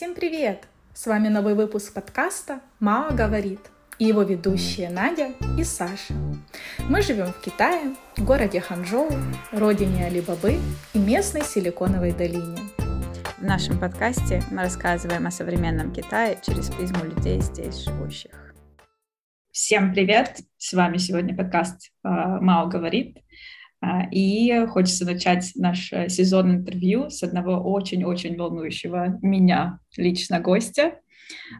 Всем привет! С вами новый выпуск подкаста «Мао говорит» и его ведущие Надя и Саша. Мы живем в Китае, в городе Ханчжоу, родине Алибабы и местной силиконовой долине. В нашем подкасте мы рассказываем о современном Китае через призму людей здесь живущих. Всем привет! С вами сегодня подкаст а, «Мао говорит». А, и хочется начать наш э, сезон интервью с одного очень-очень волнующего меня лично гостя.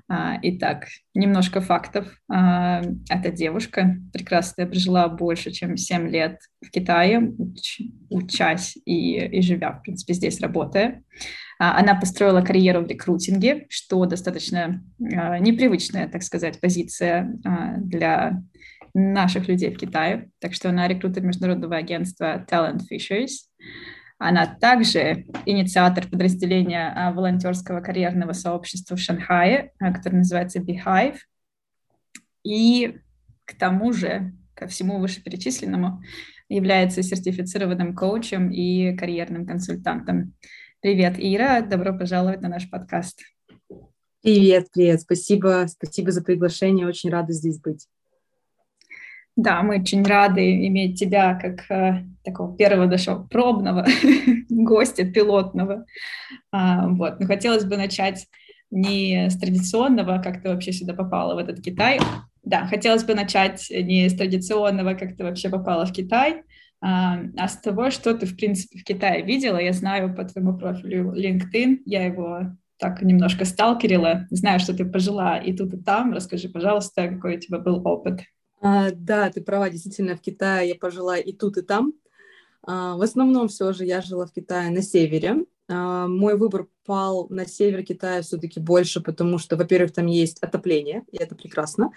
А, итак, немножко фактов. А, эта девушка прекрасная, прожила больше, чем 7 лет в Китае, уч, учась и, и живя, в принципе, здесь работая. Она построила карьеру в рекрутинге, что достаточно непривычная, так сказать, позиция для наших людей в Китае. Так что она рекрутер международного агентства Talent Fishers. Она также инициатор подразделения а, волонтерского карьерного сообщества в Шанхае, а, которое называется Beehive. И к тому же, ко всему вышеперечисленному, является сертифицированным коучем и карьерным консультантом. Привет, Ира, добро пожаловать на наш подкаст. Привет, привет, спасибо, спасибо за приглашение, очень рада здесь быть. Да, мы очень рады иметь тебя как э, такого первого нашего пробного гостя, пилотного. А, вот. Но хотелось бы начать не с традиционного, как ты вообще сюда попала в этот Китай. Да, хотелось бы начать не с традиционного, как ты вообще попала в Китай, а, а с того, что ты, в принципе, в Китае видела. Я знаю по твоему профилю LinkedIn, я его так немножко сталкерила. Знаю, что ты пожила и тут, и там. Расскажи, пожалуйста, какой у тебя был опыт. А, да, ты права, действительно, в Китае я пожила и тут, и там. А, в основном все же я жила в Китае на севере. А, мой выбор пал на север Китая все-таки больше, потому что, во-первых, там есть отопление, и это прекрасно.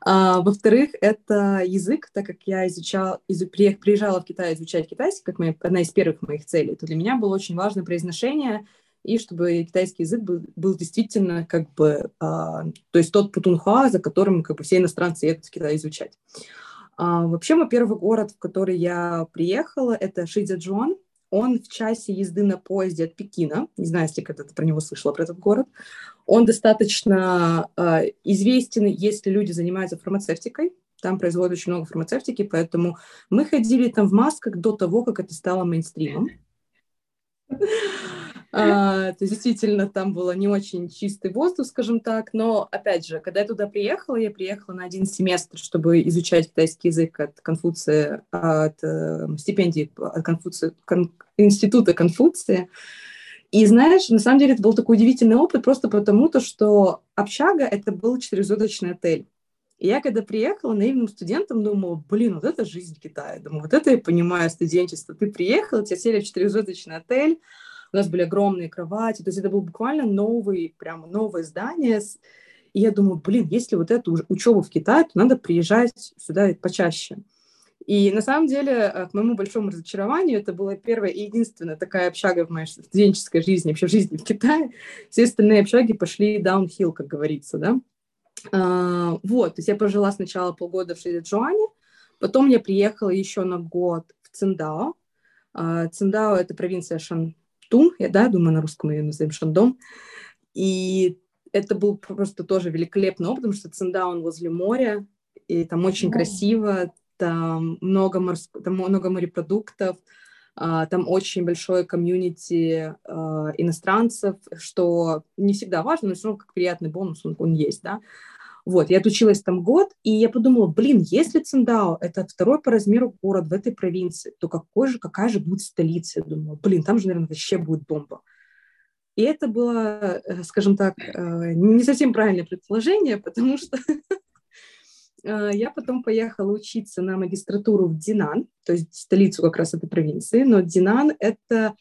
А, во-вторых, это язык, так как я изучала, из, приезжала в Китай изучать китайский, как моя, одна из первых моих целей, то для меня было очень важно произношение и чтобы китайский язык был, был действительно как бы, а, то есть тот путунхуа, за которым как бы все иностранцы едут в Китай изучать. А, вообще мой первый город, в который я приехала, это Шидзяджуан. Он в часе езды на поезде от Пекина. Не знаю, если когда-то про него слышала, про этот город. Он достаточно а, известен, если люди занимаются фармацевтикой. Там производят очень много фармацевтики, поэтому мы ходили там в масках до того, как это стало мейнстримом. А, то есть действительно там было не очень чистый воздух, скажем так, но опять же, когда я туда приехала, я приехала на один семестр, чтобы изучать китайский язык от Конфуция, от э, стипендии от Конфуция, кон, института Конфуция. И знаешь, на самом деле это был такой удивительный опыт просто потому, то, что общага — это был четырехзвездочный отель. И я когда приехала наивным студентом, думала, блин, вот это жизнь Китая. Думаю, вот это я понимаю студенчество. Ты приехал, тебя сели в четырехзвездочный отель, у нас были огромные кровати, то есть это было буквально новый, прямо новое здание. И я думаю, блин, если вот эту учебу в Китае, то надо приезжать сюда почаще. И на самом деле, э, к моему большому разочарованию, это была первая и единственная такая общага в моей студенческой жизни, вообще в жизни в Китае. Все остальные общаги пошли даунхилл, как говорится, да. А, вот, то есть я пожила сначала полгода в Шидзуане, потом я приехала еще на год в Циндао. А, Циндао — это провинция Шан, Тун, я, да, думаю, на русском ее назовем Шандом. И это был просто тоже великолепный опыт, потому что Циндаун возле моря, и там очень mm. красиво, там много, морск... там много морепродуктов, а, там очень большое комьюнити а, иностранцев, что не всегда важно, но все равно как приятный бонус он, он есть, да. Вот, я отучилась там год, и я подумала, блин, если Циндао — это второй по размеру город в этой провинции, то какой же, какая же будет столица? Я думала, блин, там же, наверное, вообще будет бомба. И это было, э, скажем так, э, не совсем правильное предположение, потому что э, я потом поехала учиться на магистратуру в Динан, то есть столицу как раз этой провинции, но Динан — это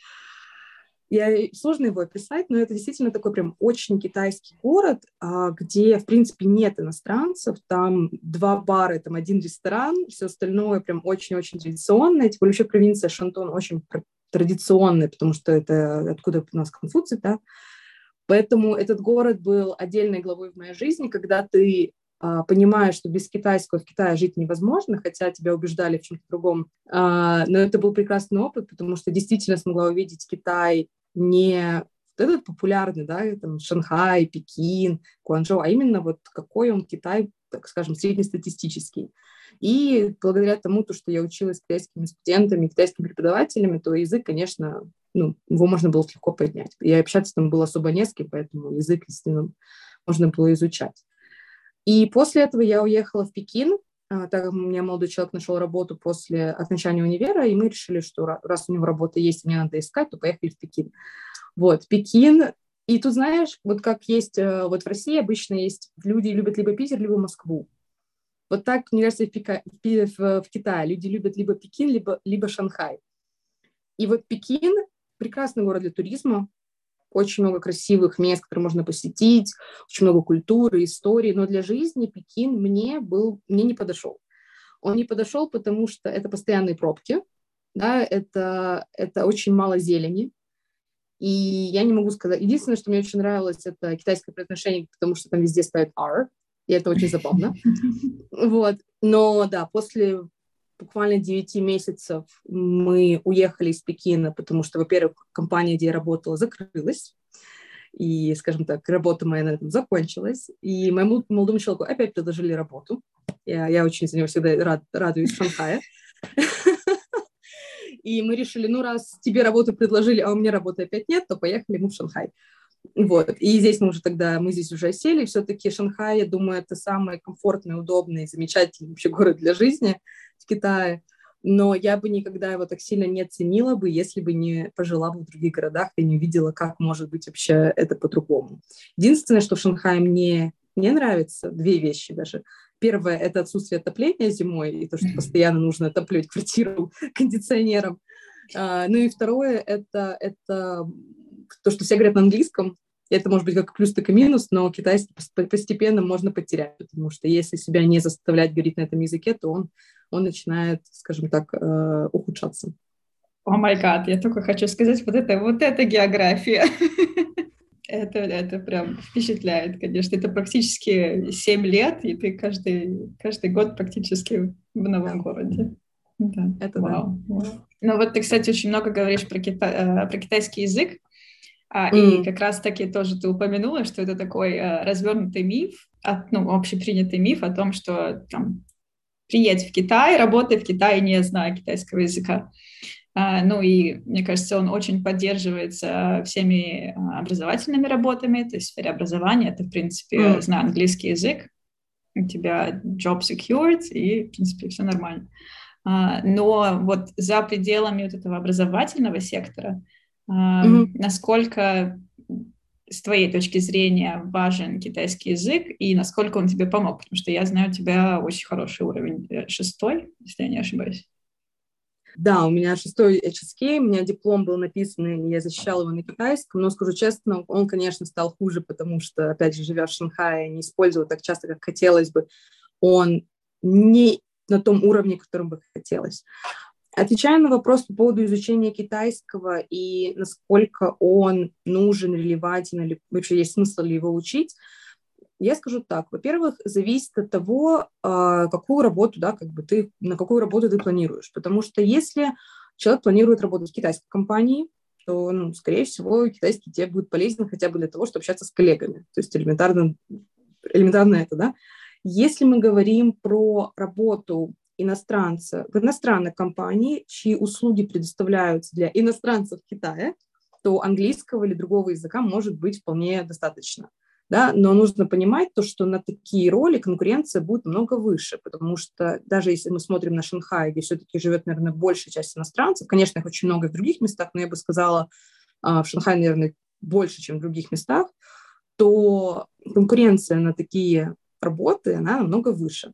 я, сложно его описать, но это действительно такой прям очень китайский город, а, где, в принципе, нет иностранцев. Там два бара, там один ресторан, все остальное прям очень-очень традиционное. Тем более вообще провинция Шантон очень традиционная, потому что это откуда у нас Конфуций, да. Поэтому этот город был отдельной главой в моей жизни, когда ты а, понимаешь, что без китайского в Китае жить невозможно, хотя тебя убеждали в чем-то другом. А, но это был прекрасный опыт, потому что действительно смогла увидеть Китай не вот этот популярный, да, там Шанхай, Пекин, Гуанчжоу, а именно вот какой он Китай, так скажем, среднестатистический. И благодаря тому, то, что я училась с китайскими студентами, китайскими преподавателями, то язык, конечно, ну, его можно было легко поднять. И общаться там было особо не с кем, поэтому язык, действительно, можно было изучать. И после этого я уехала в Пекин, так как у меня молодой человек нашел работу после окончания универа, и мы решили, что раз у него работа есть, мне надо искать, то поехали в Пекин. Вот, Пекин, и тут, знаешь, вот как есть, э, вот в России обычно есть, люди любят либо Питер, либо Москву. Вот так, мне кажется, в, Пика, в, в Китае люди любят либо Пекин, либо, либо Шанхай. И вот Пекин – прекрасный город для туризма, очень много красивых мест, которые можно посетить, очень много культуры, истории, но для жизни Пекин мне был, мне не подошел. Он не подошел, потому что это постоянные пробки, да, это, это очень мало зелени, и я не могу сказать. Единственное, что мне очень нравилось, это китайское произношение, потому что там везде стоит R, и это очень забавно. Вот. Но да, после буквально 9 месяцев мы уехали из Пекина, потому что, во-первых, компания, где я работала, закрылась. И, скажем так, работа моя на этом закончилась. И моему молодому человеку опять предложили работу. Я, я очень за него всегда рад, радуюсь в Шанхае. И мы решили, ну, раз тебе работу предложили, а у меня работы опять нет, то поехали мы в Шанхай. Вот. И здесь мы уже тогда, мы здесь уже сели, все-таки Шанхай, я думаю, это самый комфортный, удобный, замечательный вообще город для жизни в Китае. Но я бы никогда его так сильно не оценила бы, если бы не пожила бы в других городах и не увидела, как может быть вообще это по-другому. Единственное, что в Шанхае мне не нравится, две вещи даже. Первое – это отсутствие отопления зимой, и то, что постоянно нужно отапливать квартиру кондиционером. А, ну и второе – это, это то, что все говорят на английском, это может быть как плюс, так и минус, но китайский постепенно можно потерять, потому что если себя не заставлять говорить на этом языке, то он, он начинает, скажем так, э, ухудшаться. О май гад, я только хочу сказать, вот это, вот это география. это, это прям впечатляет, конечно. Это практически 7 лет, и ты каждый, каждый год практически в новом городе. Да, это вау. да. Ну вот ты, кстати, очень много говоришь про, кита... Э, про китайский язык. А, mm. И как раз-таки тоже ты упомянула, что это такой а, развернутый миф, от, ну, общепринятый миф о том, что там приедь в Китай, работай в Китае, не зная китайского языка. А, ну и, мне кажется, он очень поддерживается всеми образовательными работами, то есть в сфере образования это, в принципе, mm. зная английский язык, у тебя job secured, и, в принципе, все нормально. Но вот за пределами вот этого образовательного сектора Mm-hmm. Насколько с твоей точки зрения важен китайский язык и насколько он тебе помог? Потому что я знаю, у тебя очень хороший уровень э, шестой, если я не ошибаюсь. Да, у меня шестой HSK, у меня диплом был написан, и я защищала его на китайском, но, скажу честно, он, конечно, стал хуже, потому что, опять же, живя в Шанхае, не использовал так часто, как хотелось бы, он не на том уровне, которым бы хотелось. Отвечая на вопрос по поводу изучения китайского и насколько он нужен, релевантен, или вообще есть смысл ли его учить, я скажу так. Во-первых, зависит от того, а, какую работу, да, как бы ты, на какую работу ты планируешь. Потому что если человек планирует работать в китайской компании, то, ну, скорее всего, китайский тебе будет полезен хотя бы для того, чтобы общаться с коллегами. То есть элементарно, элементарно это, да. Если мы говорим про работу иностранца в иностранной компании, чьи услуги предоставляются для иностранцев в Китае, то английского или другого языка может быть вполне достаточно. Да? Но нужно понимать то, что на такие роли конкуренция будет много выше, потому что даже если мы смотрим на Шанхай, где все-таки живет, наверное, большая часть иностранцев, конечно, их очень много в других местах, но я бы сказала, а, в Шанхае, наверное, больше, чем в других местах, то конкуренция на такие работы, она намного выше.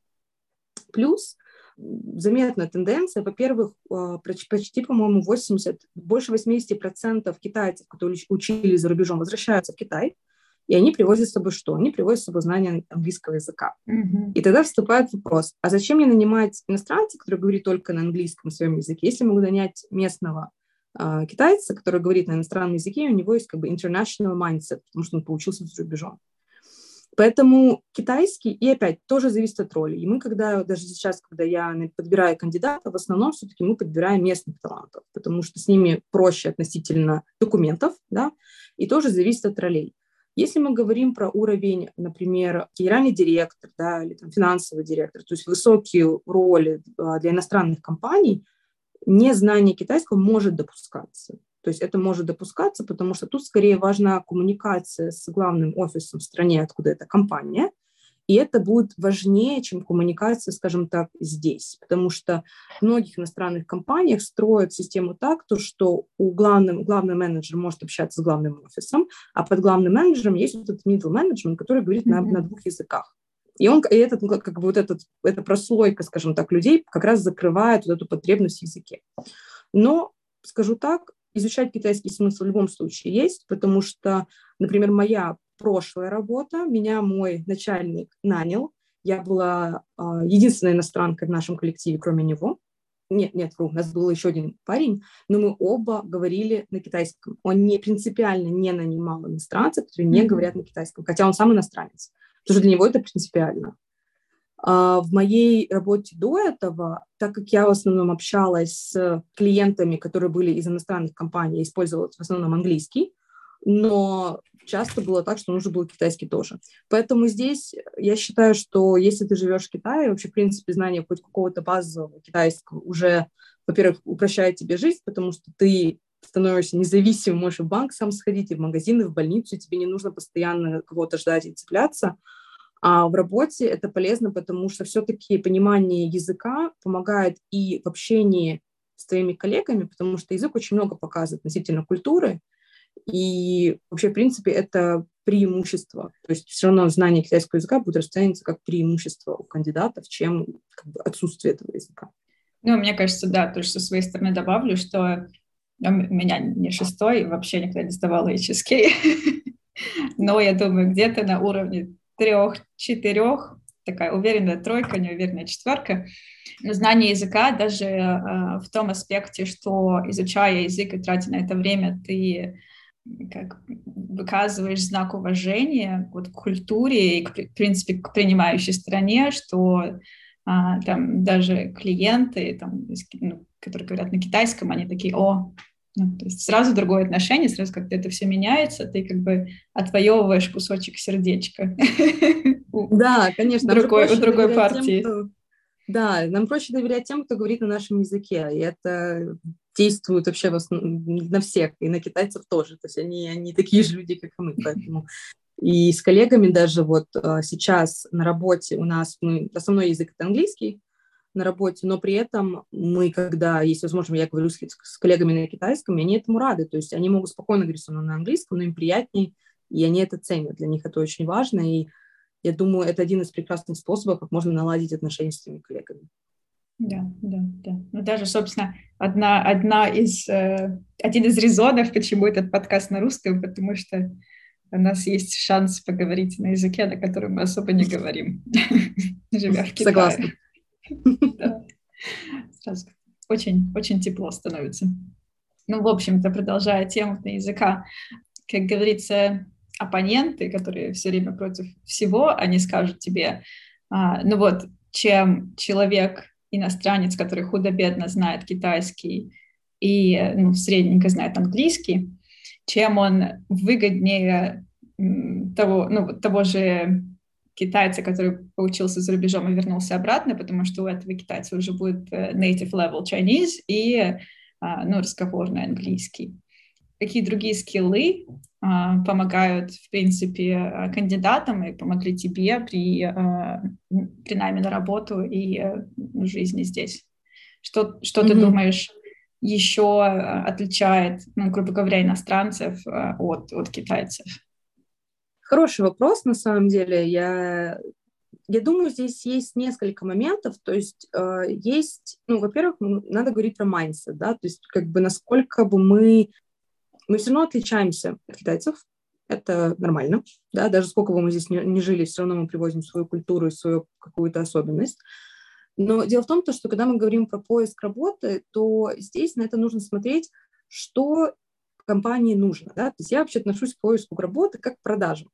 Плюс заметная тенденция. Во-первых, а, почти, по-моему, 80, больше 80% китайцев, которые учили за рубежом, возвращаются в Китай, и они привозят с собой что? Они привозят с собой знания английского языка. Mm-hmm. И тогда вступает вопрос, а зачем мне нанимать иностранца, который говорит только на английском своем языке, если могу нанять местного э, китайца, который говорит на иностранном языке, и у него есть как бы international mindset, потому что он поучился за рубежом. Поэтому китайский, и опять, тоже зависит от роли. И мы, когда, даже сейчас, когда я подбираю кандидата, в основном все-таки мы подбираем местных талантов, потому что с ними проще относительно документов, да, И тоже зависит от ролей. Если мы говорим про уровень, например, генеральный директор да, или там, финансовый директор, то есть высокие роли а, для иностранных компаний, незнание китайского может допускаться. То есть это может допускаться, потому что тут скорее важна коммуникация с главным офисом в стране, откуда эта компания – и это будет важнее, чем коммуникация, скажем так, здесь. Потому что в многих иностранных компаниях строят систему так, то, что у главного, главный менеджер может общаться с главным офисом, а под главным менеджером есть вот этот middle management, который говорит mm-hmm. на, на двух языках. И он, и этот, как бы вот этот, эта прослойка, скажем так, людей как раз закрывает вот эту потребность в языке. Но, скажу так, изучать китайский смысл в любом случае есть, потому что, например, моя прошлая работа. Меня мой начальник нанял. Я была э, единственной иностранкой в нашем коллективе, кроме него. Нет, нет, вру, у нас был еще один парень, но мы оба говорили на китайском. Он не принципиально не нанимал иностранцев, которые не говорят на китайском, хотя он сам иностранец. Потому что для него это принципиально. А в моей работе до этого, так как я в основном общалась с клиентами, которые были из иностранных компаний, использовала в основном английский, но часто было так, что нужно было китайский тоже. Поэтому здесь я считаю, что если ты живешь в Китае, вообще, в принципе, знание хоть какого-то базового китайского уже, во-первых, упрощает тебе жизнь, потому что ты становишься независимым, можешь в банк сам сходить, и в магазины, в больницу, тебе не нужно постоянно кого-то ждать и цепляться. А в работе это полезно, потому что все-таки понимание языка помогает и в общении с твоими коллегами, потому что язык очень много показывает относительно культуры, и вообще, в принципе, это преимущество. То есть все равно знание китайского языка будет расцениваться как преимущество у кандидатов, чем как бы, отсутствие этого языка. Ну, мне кажется, да, тоже со своей стороны добавлю, что у меня не шестой, вообще никогда не сдавала HSK, но я думаю, где-то на уровне трех-четырех, такая уверенная тройка, неуверенная четверка, но знание языка даже э, в том аспекте, что изучая язык и тратя на это время, ты как выказываешь знак уважения вот, к культуре и, в принципе, к принимающей стране, что а, там даже клиенты, там, ну, которые говорят на китайском, они такие, о, ну, то есть сразу другое отношение, сразу как-то это все меняется, ты как бы отвоевываешь кусочек сердечка. Да, конечно. Другой, у другой партии. Да, нам проще доверять тем, кто говорит на нашем языке, и это действуют вообще на всех, и на китайцев тоже. То есть они, они такие же люди, как и мы, поэтому... И с коллегами даже вот а, сейчас на работе у нас, ну, основной язык это английский на работе, но при этом мы, когда есть возможность, я говорю с, с коллегами на китайском, и они этому рады, то есть они могут спокойно говорить со мной на английском, но им приятнее, и они это ценят, для них это очень важно, и я думаю, это один из прекрасных способов, как можно наладить отношения с своими коллегами. Да, да, да. Ну, даже, собственно, одна, одна из, э, один из резонов, почему этот подкаст на русском, потому что у нас есть шанс поговорить на языке, на котором мы особо не говорим, живя в Китае. Согласна. Сразу очень, очень тепло становится. Ну, в общем-то, продолжая тему языка, как говорится, оппоненты, которые все время против всего, они скажут тебе, а, ну вот, чем человек иностранец, который худо-бедно знает китайский и ну, средненько знает английский, чем он выгоднее того, ну, того же китайца, который поучился за рубежом и вернулся обратно, потому что у этого китайца уже будет э, native level Chinese и а, ну, разговорный английский. Какие другие скиллы а, помогают, в принципе, а, кандидатам и помогли тебе при, при найме на работу и жизни здесь. Что, что mm-hmm. ты думаешь еще отличает, ну, грубо говоря, иностранцев от, от китайцев? Хороший вопрос, на самом деле. Я, я думаю, здесь есть несколько моментов. То есть э, есть, ну, во-первых, надо говорить про mindset, да, то есть как бы насколько бы мы мы все равно отличаемся от китайцев, это нормально, да, даже сколько бы мы здесь не, не жили, все равно мы привозим свою культуру и свою какую-то особенность. Но дело в том, то, что когда мы говорим про поиск работы, то здесь на это нужно смотреть, что компании нужно. Да? То есть я вообще отношусь к поиску работы как к продажам.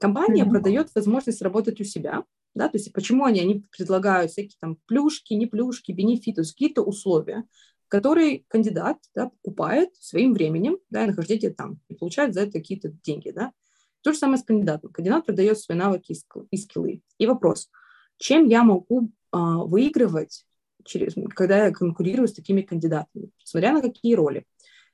Компания mm-hmm. продает возможность работать у себя, да, то есть почему они, они предлагают всякие там плюшки, не плюшки, бенефиты, какие-то условия, который кандидат да, покупает своим временем, да, и нахождение там, и получает за это какие-то деньги, да. То же самое с кандидатом. Кандидат продает свои навыки и скиллы. И вопрос, чем я могу а, выигрывать, через, когда я конкурирую с такими кандидатами, смотря на какие роли.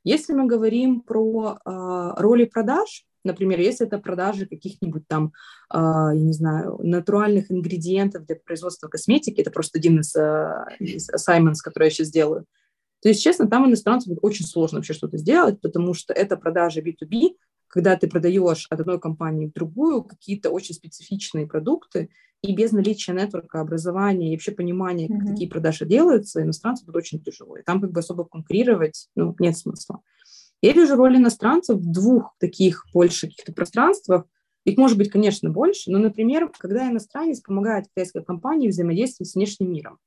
Если мы говорим про а, роли продаж, Например, если это продажи каких-нибудь там, э, я не знаю, натуральных ингредиентов для производства косметики, это просто один из, э, из assignments, который я сейчас делаю, то есть, честно, там иностранцам очень сложно вообще что-то сделать, потому что это продажи B2B, когда ты продаешь от одной компании в другую какие-то очень специфичные продукты, и без наличия нетворка, образования и вообще понимания, как mm-hmm. такие продажи делаются, иностранцам будет очень тяжело. И там как бы особо конкурировать ну, нет смысла. Я вижу роль иностранцев в двух таких больше каких-то пространствах. Их может быть, конечно, больше, но, например, когда иностранец помогает китайской компании взаимодействовать с внешним миром.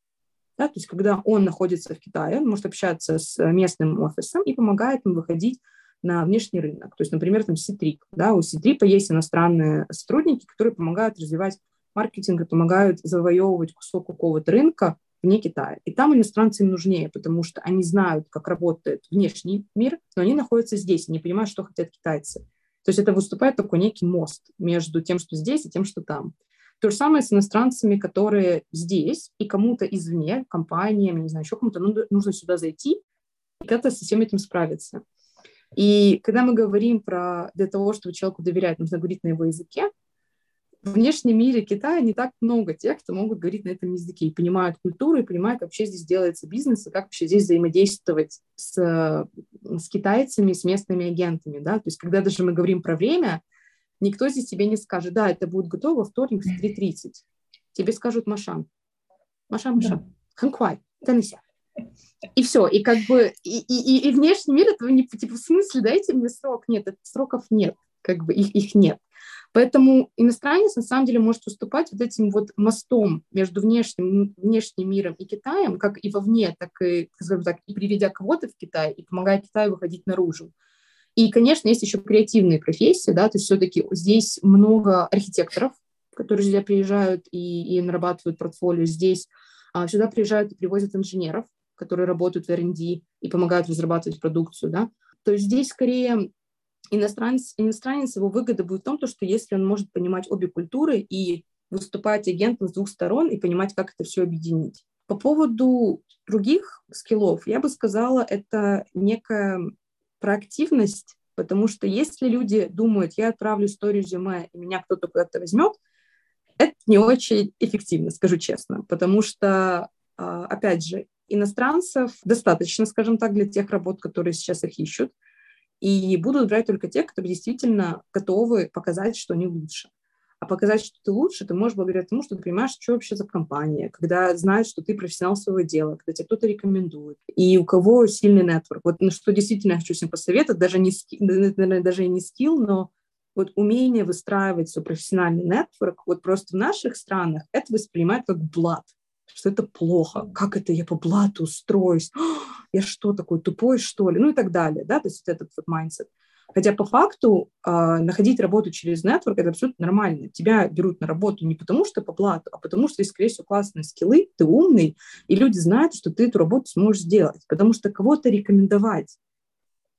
Да, то есть когда он находится в Китае, он может общаться с местным офисом и помогает им выходить на внешний рынок. То есть, например, там Citrip. Да, у Citrip есть иностранные сотрудники, которые помогают развивать маркетинг и помогают завоевывать кусок какого-то рынка вне Китая. И там иностранцы им нужнее, потому что они знают, как работает внешний мир, но они находятся здесь, они понимают, что хотят китайцы. То есть это выступает такой некий мост между тем, что здесь, и тем, что там. То же самое с иностранцами, которые здесь, и кому-то извне, компаниями, не знаю, еще кому-то нужно сюда зайти и как-то со всем этим справиться. И когда мы говорим про для того, чтобы человеку доверять, нужно говорить на его языке, в внешнем мире Китая не так много тех, кто могут говорить на этом языке и понимают культуру, и понимают, как вообще здесь делается бизнес, и как вообще здесь взаимодействовать с, с китайцами, с местными агентами. Да? То есть когда даже мы говорим про время, никто здесь тебе не скажет, да, это будет готово вторник в 3.30. Тебе скажут Машан. Машан, Машан. Да. Ханквай. Танися. И все, и как бы, и, и, и внешний мир этого не, типа, в смысле, дайте мне срок. Нет, сроков нет, как бы их, их нет. Поэтому иностранец на самом деле может выступать вот этим вот мостом между внешним, внешним миром и Китаем, как и вовне, так и, скажем так, и приведя кого-то в Китай, и помогая Китаю выходить наружу. И, конечно, есть еще креативные профессии, да, то есть все-таки здесь много архитекторов, которые сюда приезжают и, и нарабатывают портфолио. Здесь а, сюда приезжают и привозят инженеров, которые работают в R&D и помогают разрабатывать продукцию, да. То есть здесь скорее иностранец, иностранец его выгода будет в том, что если он может понимать обе культуры и выступать агентом с двух сторон и понимать, как это все объединить. По поводу других скиллов, я бы сказала, это некая проактивность, потому что если люди думают, я отправлю историю резюме, и меня кто-то куда-то возьмет, это не очень эффективно, скажу честно, потому что, а, опять же, иностранцев достаточно, скажем так, для тех работ, которые сейчас их ищут, и будут брать только те, которые действительно готовы показать, что они лучше. А показать, что ты лучше, ты можешь благодаря тому, что ты понимаешь, что вообще за компания, когда знаешь, что ты профессионал своего дела, когда тебе кто-то рекомендует, и у кого сильный нетворк. Вот на что действительно я хочу всем посоветовать, даже не, наверное, даже не скилл, но вот умение выстраивать свой профессиональный нетворк, вот просто в наших странах это воспринимают как блат, что это плохо, как это я по блату устроюсь, я что, такой тупой, что ли, ну и так далее, да, то есть этот вот mindset. Хотя по факту э, находить работу через нетворк это абсолютно нормально. Тебя берут на работу не потому, что по плату, а потому что, скорее всего, классные скиллы, ты умный, и люди знают, что ты эту работу сможешь сделать. Потому что кого-то рекомендовать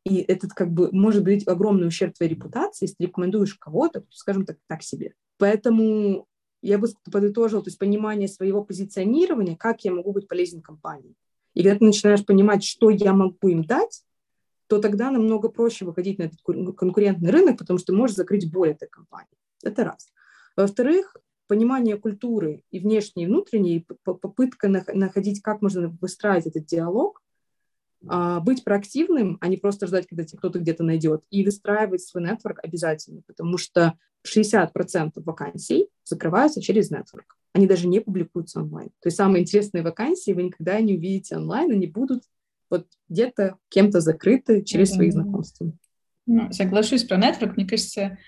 и этот как бы может быть огромный ущерб твоей репутации, если ты рекомендуешь кого-то, скажем так, так себе. Поэтому я бы подытожила, то есть понимание своего позиционирования, как я могу быть полезен компании. И когда ты начинаешь понимать, что я могу им дать, то тогда намного проще выходить на этот конкурентный рынок, потому что ты можешь закрыть боль этой компании. Это раз. Во-вторых, понимание культуры и внешней, и внутренней, попытка находить, как можно выстраивать этот диалог, быть проактивным, а не просто ждать, когда тебя кто-то где-то найдет, и выстраивать свой нетворк обязательно, потому что 60% вакансий закрываются через нетворк. Они даже не публикуются онлайн. То есть самые интересные вакансии вы никогда не увидите онлайн, они будут вот где-то кем-то закрыты через свои знакомства. Ну, соглашусь про нетворк. Мне кажется,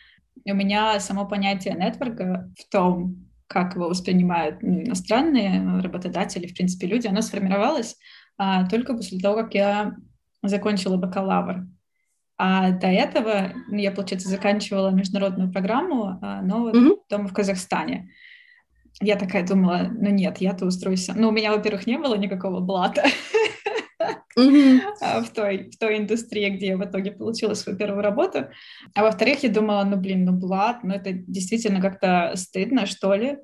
у меня само понятие нетворка в том, как его воспринимают иностранные работодатели, в принципе, люди, оно сформировалось а, только после того, как я закончила бакалавр. А до этого ну, я, получается, заканчивала международную программу, а, но mm-hmm. дома в Казахстане. Я такая думала, ну нет, я-то устроюсь. Ну, у меня, во-первых, не было никакого блата. в, той, в той индустрии, где я в итоге получила свою первую работу. А во-вторых, я думала, ну, блин, ну, блат, ну, это действительно как-то стыдно, что ли.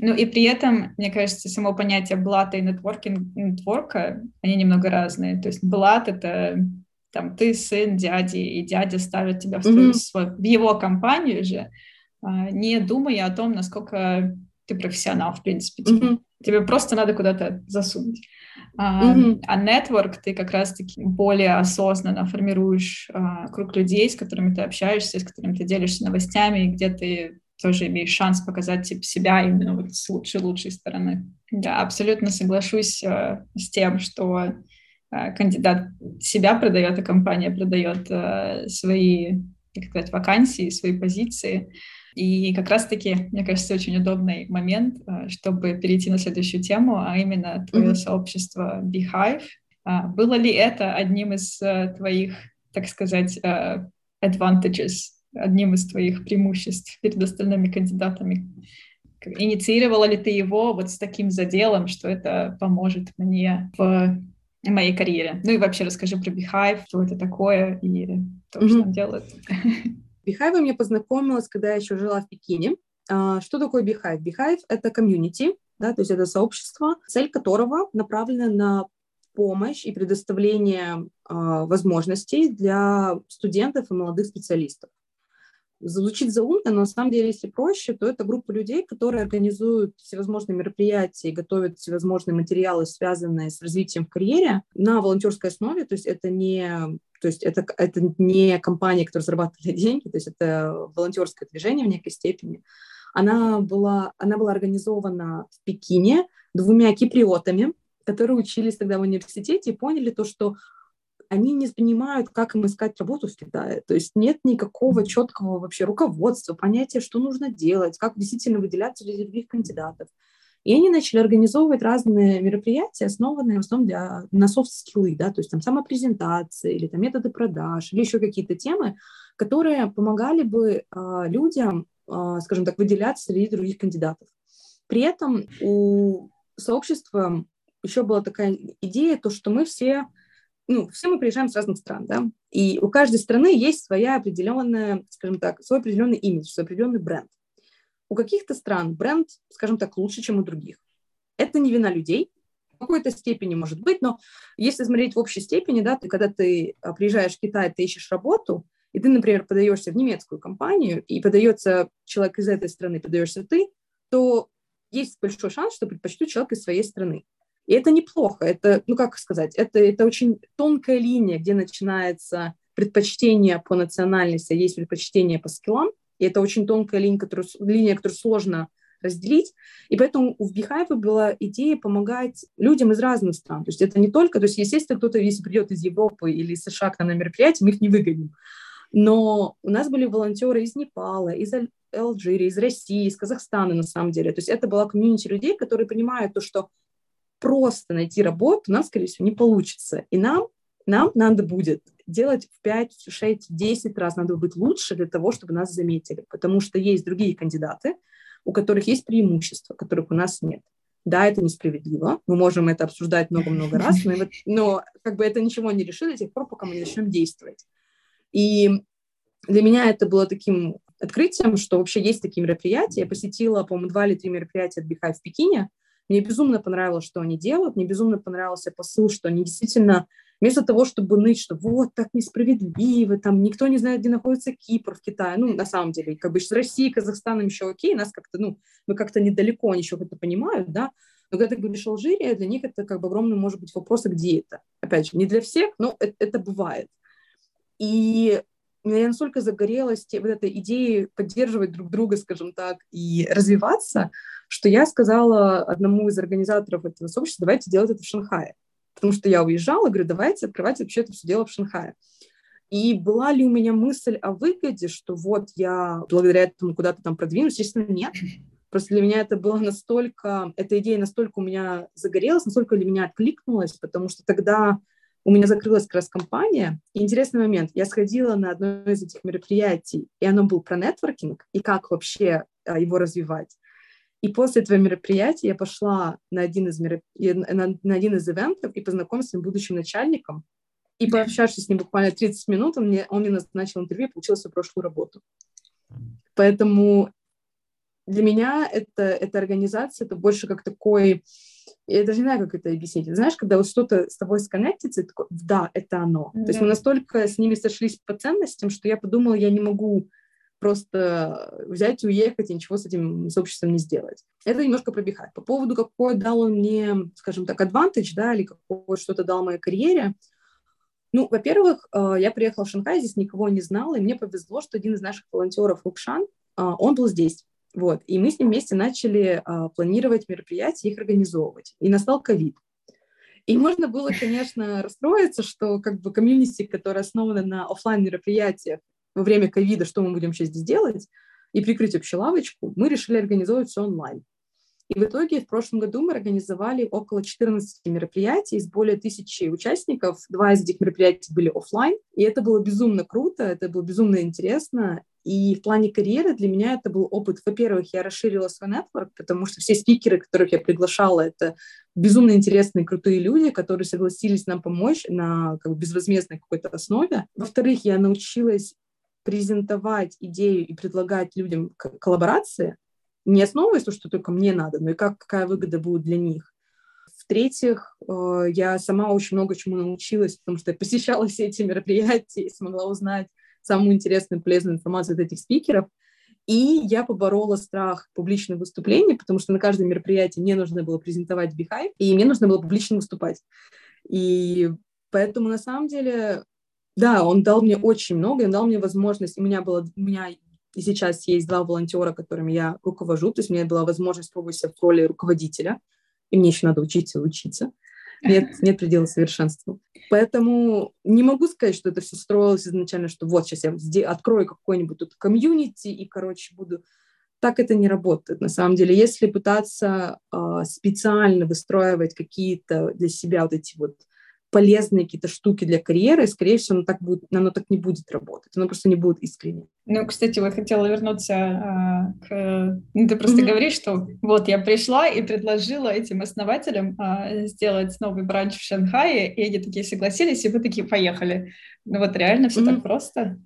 Ну, и при этом, мне кажется, само понятие блата и нетворкинг, нетворка, они немного разные. То есть блат — это там ты сын дяди, и дядя ставит тебя в, свою, mm-hmm. в его компанию же, а, не думая о том, насколько ты профессионал, в принципе. Mm-hmm. Тебе просто надо куда-то засунуть. Mm-hmm. А network ты как раз-таки более осознанно формируешь а, круг людей, с которыми ты общаешься, с которыми ты делишься новостями, где ты тоже имеешь шанс показать типа, себя именно вот с лучшей-лучшей стороны. Я абсолютно соглашусь а, с тем, что а, кандидат себя продает, а компания продает а, свои, как сказать, вакансии, свои позиции. И как раз-таки, мне кажется, очень удобный момент, а, чтобы перейти на следующую тему, а именно твое mm-hmm. сообщество Beehive. А, было ли это одним из а, твоих, так сказать, advantages, одним из твоих преимуществ перед остальными кандидатами? Инициировала ли ты его вот с таким заделом, что это поможет мне в моей карьере? Ну и вообще расскажи про Beehive, что это такое и то, mm-hmm. что он делает. Beehive я познакомилась, когда я еще жила в Пекине. А, что такое Beehive? Beehive — это комьюнити, да, то есть это сообщество, цель которого направлена на помощь и предоставление э, возможностей для студентов и молодых специалистов. Звучит заумно, но на самом деле, если проще, то это группа людей, которые организуют всевозможные мероприятия и готовят всевозможные материалы, связанные с развитием в карьере на волонтерской основе. То есть это не то есть это, это не компания, которая зарабатывает деньги, то есть это волонтерское движение в некой степени. Она была, она была организована в Пекине двумя киприотами, которые учились тогда в университете и поняли то, что они не понимают, как им искать работу в Китае. То есть нет никакого четкого вообще руководства, понятия, что нужно делать, как действительно выделяться среди других кандидатов. И они начали организовывать разные мероприятия, основанные в основном для, на софт-скиллы, да, то есть там самопрезентация или там методы продаж или еще какие-то темы, которые помогали бы э, людям, э, скажем так, выделяться среди других кандидатов. При этом у сообщества еще была такая идея, то, что мы все, ну, все мы приезжаем с разных стран, да, и у каждой страны есть своя определенная, скажем так, свой определенный имидж, свой определенный бренд. У каких-то стран бренд, скажем так, лучше, чем у других. Это не вина людей, в какой-то степени может быть, но если смотреть в общей степени, да, ты, когда ты а, приезжаешь в Китай, ты ищешь работу, и ты, например, подаешься в немецкую компанию, и подается человек из этой страны, подаешься ты, то есть большой шанс, что предпочту человека из своей страны. И это неплохо, это, ну как сказать, это, это очень тонкая линия, где начинается предпочтение по национальности, а есть предпочтение по скиллам, и это очень тонкая линия, которую, линия, которую сложно разделить. И поэтому у Beehive была идея помогать людям из разных стран. То есть это не только, то есть, естественно, кто-то, если придет из Европы или из США к нам на мероприятие, мы их не выгоним. Но у нас были волонтеры из Непала, из Алжира, из России, из Казахстана, на самом деле. То есть это была комьюнити людей, которые понимают то, что просто найти работу у нас, скорее всего, не получится. И нам, нам надо будет делать в 5, 6, 10 раз надо быть лучше для того, чтобы нас заметили, потому что есть другие кандидаты, у которых есть преимущества, которых у нас нет. Да, это несправедливо, мы можем это обсуждать много-много раз, но, но как бы это ничего не решит до тех пор, пока мы не начнем действовать. И для меня это было таким открытием, что вообще есть такие мероприятия. Я посетила, по-моему, два или три мероприятия от Бихай в Пекине. Мне безумно понравилось, что они делают, мне безумно понравился посыл, что они действительно Вместо того, чтобы ныть, что вот так несправедливо, там никто не знает, где находится Кипр в Китае. Ну, на самом деле, как бы с Россией, Казахстаном еще окей, нас как-то, ну, мы как-то недалеко, они еще это понимают, да, но когда ты говоришь Алжирия, для них это как бы огромный, может быть, вопрос, а где это? Опять же, не для всех, но это, это бывает. И я настолько загорелась вот этой идеей поддерживать друг друга, скажем так, и развиваться, что я сказала одному из организаторов этого сообщества, давайте делать это в Шанхае потому что я уезжала, говорю, давайте открывать вообще это все дело в Шанхае. И была ли у меня мысль о выгоде, что вот я благодаря этому куда-то там продвинусь? Естественно, нет. Просто для меня это было настолько, эта идея настолько у меня загорелась, настолько для меня откликнулась, потому что тогда у меня закрылась как раз компания. И интересный момент, я сходила на одно из этих мероприятий, и оно было про нетворкинг и как вообще а, его развивать. И после этого мероприятия я пошла на один из, мероп... на, на один из ивентов и познакомилась с своим будущим начальником. И пообщавшись с ним буквально 30 минут, он мне, он мне назначил интервью и получил свою прошлую работу. Поэтому для меня это, эта организация, это больше как такой, я даже не знаю, как это объяснить. Знаешь, когда вот что-то с тобой сконнектится, такой, да, это оно. Да. То есть мы настолько с ними сошлись по ценностям, что я подумала, я не могу просто взять и уехать и ничего с этим сообществом не сделать. Это немножко пробегает. По поводу, какой дал он мне, скажем так, адвантаж, да, или какое что-то дал моей карьере, ну, во-первых, э, я приехала в Шанхай, здесь никого не знала, и мне повезло, что один из наших волонтеров, Лукшан, э, он был здесь. Вот. И мы с ним вместе начали а, планировать мероприятия, их организовывать. И настал ковид. И можно было, конечно, расстроиться, что как бы комьюнити, которая основана на офлайн мероприятиях во время ковида, что мы будем сейчас здесь делать, и прикрыть общую лавочку, мы решили организовать все онлайн. И в итоге в прошлом году мы организовали около 14 мероприятий из более тысячи участников. Два из этих мероприятий были офлайн, и это было безумно круто, это было безумно интересно. И в плане карьеры для меня это был опыт. Во-первых, я расширила свой нетворк, потому что все спикеры, которых я приглашала, это безумно интересные, крутые люди, которые согласились нам помочь на как бы, безвозмездной какой-то основе. Во-вторых, я научилась презентовать идею и предлагать людям коллаборации, не основываясь на то, что только мне надо, но и как, какая выгода будет для них. В-третьих, э, я сама очень много чему научилась, потому что я посещала все эти мероприятия и смогла узнать самую интересную и полезную информацию от этих спикеров. И я поборола страх публичных выступлений, потому что на каждом мероприятии мне нужно было презентовать Бихай, и мне нужно было публично выступать. И поэтому, на самом деле, да, он дал мне очень много, он дал мне возможность, у меня было, у меня и сейчас есть два волонтера, которыми я руковожу, то есть у меня была возможность пробовать себя в роли руководителя, и мне еще надо учиться и учиться нет, нет предела совершенству. Поэтому не могу сказать, что это все строилось изначально, что вот сейчас я открою какой-нибудь тут комьюнити и, короче, буду... Так это не работает. На самом деле, если пытаться э, специально выстраивать какие-то для себя вот эти вот полезные какие-то штуки для карьеры, скорее всего, оно так, будет, оно так не будет работать, оно просто не будет искренним. Ну, кстати, вот хотела вернуться а, к... Ну, ты просто mm-hmm. говоришь, что вот я пришла и предложила этим основателям а, сделать новый бранч в Шанхае, и они такие согласились, и вы такие поехали. Ну вот реально все mm-hmm. так просто.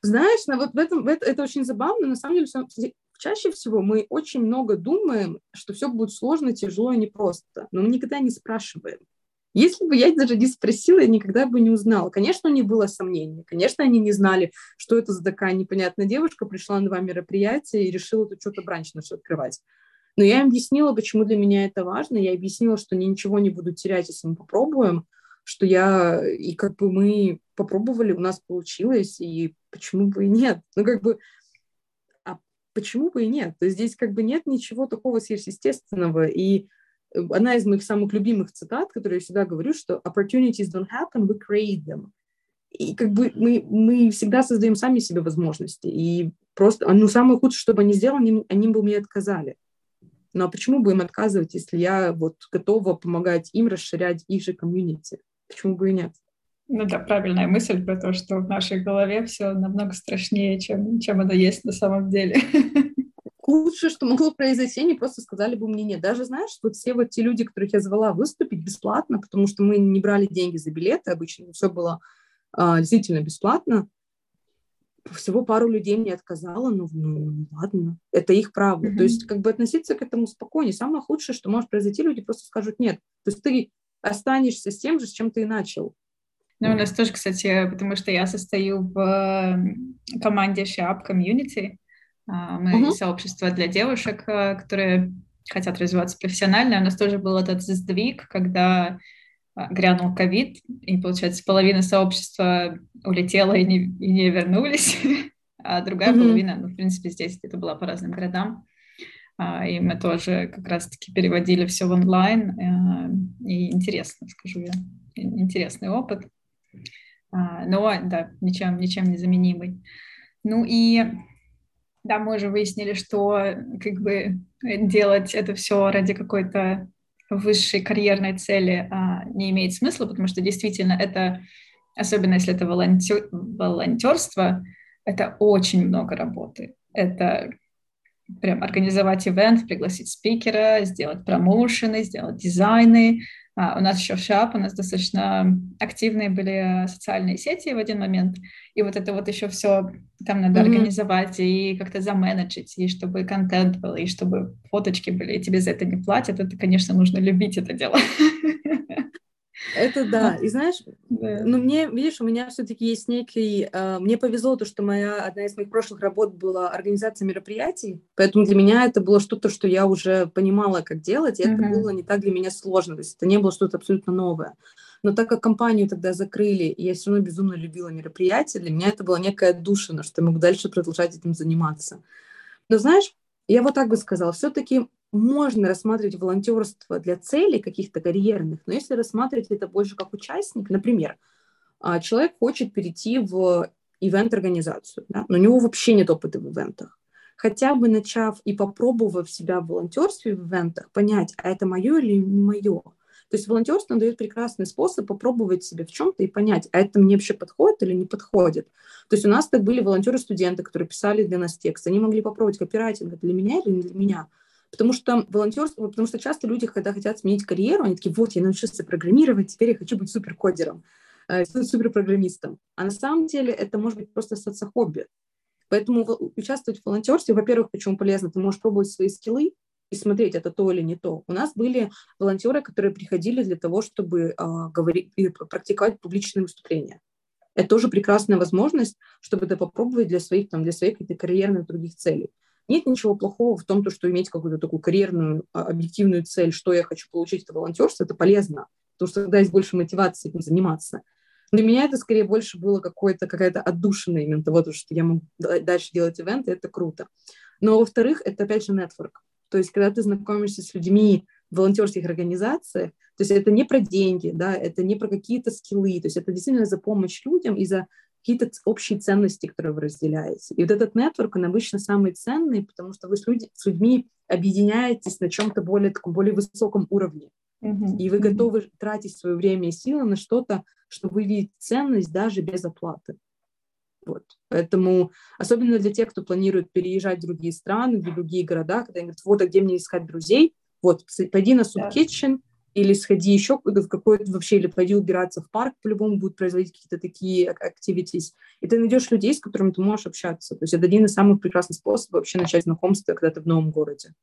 Знаешь, ну, вот в этом, в это, это очень забавно, на самом деле, чаще всего мы очень много думаем, что все будет сложно, тяжело и непросто, но мы никогда не спрашиваем. Если бы я даже не спросила, я никогда бы не узнала. Конечно, у них было сомнение. Конечно, они не знали, что это за такая непонятная девушка пришла на два мероприятия и решила тут что-то бранч начать открывать. Но я им объяснила, почему для меня это важно. Я объяснила, что я ничего не буду терять, если мы попробуем, что я... И как бы мы попробовали, у нас получилось, и почему бы и нет? Ну, как бы... А почему бы и нет? То есть здесь как бы нет ничего такого сверхъестественного. И одна из моих самых любимых цитат, которую я всегда говорю, что opportunities don't happen, we create them. И как бы мы, мы всегда создаем сами себе возможности. И просто, ну, самое худшее, что бы они сделали, они, бы мне отказали. Ну, а почему бы им отказывать, если я вот готова помогать им расширять их же комьюнити? Почему бы и нет? Ну да, правильная мысль про то, что в нашей голове все намного страшнее, чем, чем оно есть на самом деле. лучшее, что могло произойти, они просто сказали бы мне нет. Даже, знаешь, вот все вот те люди, которых я звала выступить бесплатно, потому что мы не брали деньги за билеты обычно, все было а, действительно бесплатно, всего пару людей мне отказало, ну, ну ладно, это их право. Mm-hmm. То есть как бы относиться к этому спокойнее. Самое худшее, что может произойти, люди просто скажут нет. То есть ты останешься с тем же, с чем ты и начал. Ну, у нас тоже, кстати, потому что я состою в команде Shop Community, мы угу. сообщество для девушек, э, которые хотят развиваться профессионально. У нас тоже был этот сдвиг, когда а, грянул ковид, и, получается, половина сообщества улетела и не, и не вернулись, а другая mm-hmm. половина, ну, в принципе, здесь это было по разным городам, а, и мы тоже как раз-таки переводили все в онлайн, э, и интересно, скажу я, интересный опыт, но, да, ничем, ничем не заменимый. Ну и да, мы уже выяснили, что как бы делать это все ради какой-то высшей карьерной цели а, не имеет смысла, потому что действительно это, особенно если это волонтер, волонтерство, это очень много работы. Это прям организовать ивент, пригласить спикера, сделать промоушены, сделать дизайны. А, у нас еще в Шап, у нас достаточно активные были социальные сети в один момент, и вот это вот еще все там надо mm-hmm. организовать и как-то заменеджить, и чтобы контент был, и чтобы фоточки были, и тебе за это не платят, это, конечно, нужно любить это дело. Это да. И знаешь, да. ну мне, видишь, у меня все-таки есть некий... Э, мне повезло то, что моя одна из моих прошлых работ была организация мероприятий, поэтому для меня это было что-то, что я уже понимала, как делать, и mm-hmm. это было не так для меня сложно, то есть это не было что-то абсолютно новое. Но так как компанию тогда закрыли, и я все равно безумно любила мероприятия, для меня это была некая душина, что я могу дальше продолжать этим заниматься. Но знаешь, я вот так бы сказала, все-таки можно рассматривать волонтерство для целей каких-то карьерных, но если рассматривать это больше как участник, например, а, человек хочет перейти в ивент-организацию, да, но у него вообще нет опыта в ивентах. Хотя бы начав и попробовав себя в волонтерстве в ивентах, понять, а это мое или не мое. То есть волонтерство дает прекрасный способ попробовать себя в чем-то и понять, а это мне вообще подходит или не подходит. То есть у нас так были волонтеры-студенты, которые писали для нас текст. Они могли попробовать копирайтинг, для меня или не для меня. Потому что волонтерство, потому что часто люди, когда хотят сменить карьеру, они такие, вот, я научился программировать, теперь я хочу быть суперкодером, э, суперпрограммистом. А на самом деле это может быть просто соцхобби. Поэтому участвовать в волонтерстве, во-первых, почему полезно, ты можешь пробовать свои скиллы и смотреть, это то или не то. У нас были волонтеры, которые приходили для того, чтобы э, говорить и практиковать публичные выступления. Это тоже прекрасная возможность, чтобы это попробовать для своих, там, для своих карьерных других целей. Нет ничего плохого в том, что иметь какую-то такую карьерную, а, объективную цель, что я хочу получить это волонтерство, это полезно, потому что тогда есть больше мотивации этим заниматься. Для меня это скорее больше было какое-то, какая-то отдушина именно того, что я могу дальше делать ивенты, это круто. Но, во-вторых, это, опять же, нетворк. То есть, когда ты знакомишься с людьми в волонтерских организациях, то есть это не про деньги, да, это не про какие-то скиллы, то есть это действительно за помощь людям и за какие-то общие ценности, которые вы разделяете. И вот этот нетворк, он обычно самый ценный, потому что вы с, люди, с людьми объединяетесь на чем-то более, таком, более высоком уровне. Uh-huh. И вы готовы тратить свое время и силы на что-то, что вы видите ценность даже без оплаты. Вот. Поэтому, особенно для тех, кто планирует переезжать в другие страны, в другие города, когда они говорят, вот, а где мне искать друзей? Вот, пойди на Soup Kitchen, или сходи еще в какой-то вообще, или пойди убираться в парк, по-любому будут производить какие-то такие activities, и ты найдешь людей, с которыми ты можешь общаться. То есть это один из самых прекрасных способов вообще начать знакомство, когда ты в новом городе.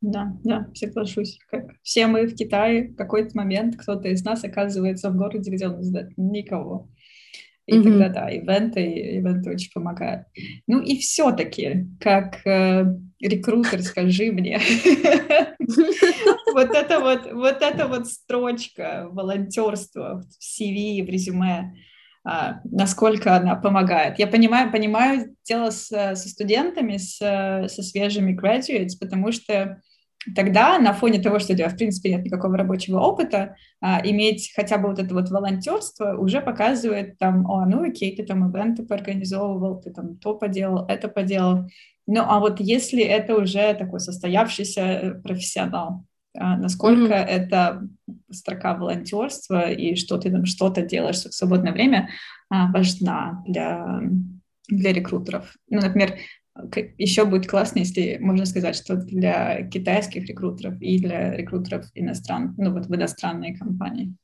Да, да, соглашусь. Как все мы в Китае, в какой-то момент кто-то из нас оказывается в городе, где нас да, никого. И mm-hmm. тогда, да, ивенты, ивенты очень помогают. Ну и все-таки, как э, рекрутер, скажи мне, вот это вот, вот эта вот строчка волонтерства в CV, в резюме, а, насколько она помогает. Я понимаю, понимаю дело с, со студентами, с, со свежими graduates, потому что тогда на фоне того, что у тебя, в принципе, нет никакого рабочего опыта, а, иметь хотя бы вот это вот волонтерство уже показывает там, о, ну окей, ты там ивенты поорганизовывал, ты там то поделал, это поделал. Ну, а вот если это уже такой состоявшийся э, профессионал, насколько mm-hmm. это строка волонтерства и что ты там что-то делаешь в свободное время а, важна для, для рекрутеров. Ну, например, еще будет классно, если можно сказать, что для китайских рекрутеров и для рекрутеров иностран, ну вот в иностранные компании.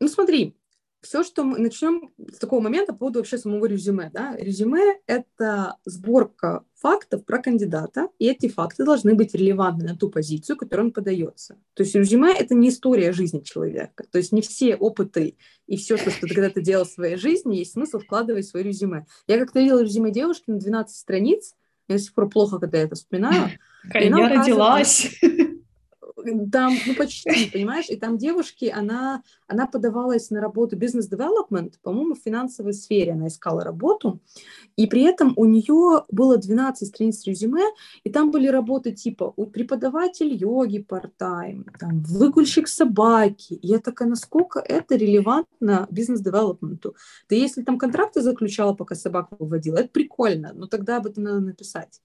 Ну смотри, все, что мы начнем с такого момента по поводу вообще самого резюме. Да? Резюме — это сборка фактов про кандидата, и эти факты должны быть релевантны на ту позицию, которую он подается. То есть резюме — это не история жизни человека. То есть не все опыты и все, что ты когда-то делал в своей жизни, есть смысл вкладывать в свое резюме. Я как-то видела резюме девушки на 12 страниц, я до сих пор плохо, когда я это вспоминаю. Я родилась. Там, ну, почти, понимаешь? И там девушки, она, она подавалась на работу бизнес-девелопмент, по-моему, в финансовой сфере она искала работу, и при этом у нее было 12 страниц резюме, и там были работы типа преподаватель йоги part-time, там, выгульщик собаки. Я такая, насколько это релевантно бизнес-девелопменту? Да если там контракты заключала, пока собаку выводила, это прикольно, но тогда об этом надо написать.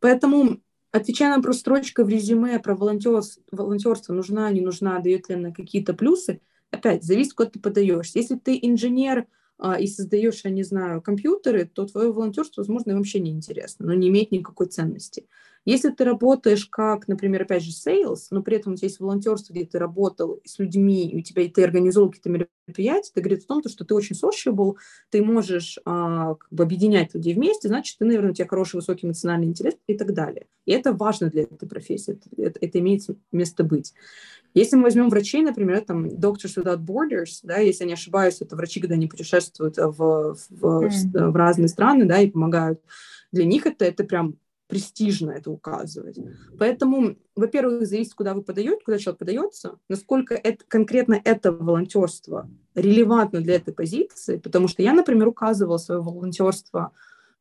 Поэтому Отвечая на вопрос строчка в резюме про волонтерство, волонтерство нужна, не нужна, дает ли она какие-то плюсы, опять, зависит, куда ты подаешься. Если ты инженер а, и создаешь, я не знаю, компьютеры, то твое волонтерство, возможно, вообще не интересно, но не имеет никакой ценности. Если ты работаешь как, например, опять же, sales, но при этом у тебя есть волонтерство, где ты работал с людьми, и у тебя и ты организовал какие-то мероприятия, это говорит о том, что ты очень sociable, ты можешь а, как бы объединять людей вместе, значит, ты, наверное, у тебя хороший высокий эмоциональный интеллект и так далее. И это важно для этой профессии, это, это, это имеет место быть. Если мы возьмем врачей, например, там Doctors Without Borders, да, если я не ошибаюсь, это врачи, когда они путешествуют в, в, mm. в, в разные страны, да, и помогают. Для них это, это прям престижно это указывать. Поэтому, во-первых, зависит, куда вы подаете, куда человек подается, насколько это, конкретно это волонтерство релевантно для этой позиции, потому что я, например, указывала свое волонтерство,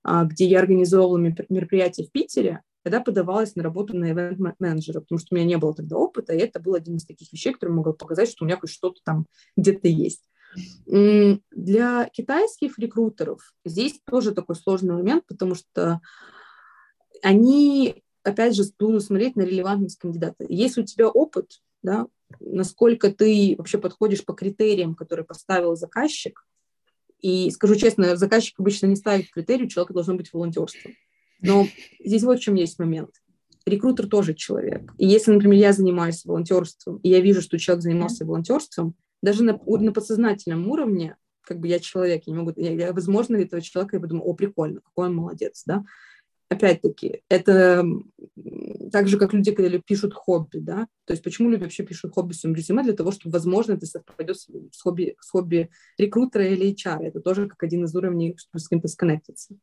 а, где я организовывала мероприятие в Питере, когда подавалась на работу на ивент-менеджера, потому что у меня не было тогда опыта, и это был один из таких вещей, который могла показать, что у меня хоть что-то там где-то есть. Для китайских рекрутеров здесь тоже такой сложный момент, потому что они, опять же, будут смотреть на релевантность кандидата. Если у тебя опыт, да, насколько ты вообще подходишь по критериям, которые поставил заказчик, и скажу честно, заказчик обычно не ставит критерий, у человека должно быть волонтерство. Но здесь вот в чем есть момент. Рекрутер тоже человек. И если, например, я занимаюсь волонтерством, и я вижу, что человек занимался волонтерством, даже на, на подсознательном уровне, как бы я человек, я не могу, я, я, возможно, этого человека я подумаю, о, прикольно, какой он молодец, да. Опять-таки, это так же, как люди, когда пишут хобби, да, то есть почему люди вообще пишут хобби в своем резюме? Для того, чтобы, возможно, это совпадет с хобби, с хобби рекрутера или HR. Это тоже как один из уровней, чтобы с кем-то сконнектиться.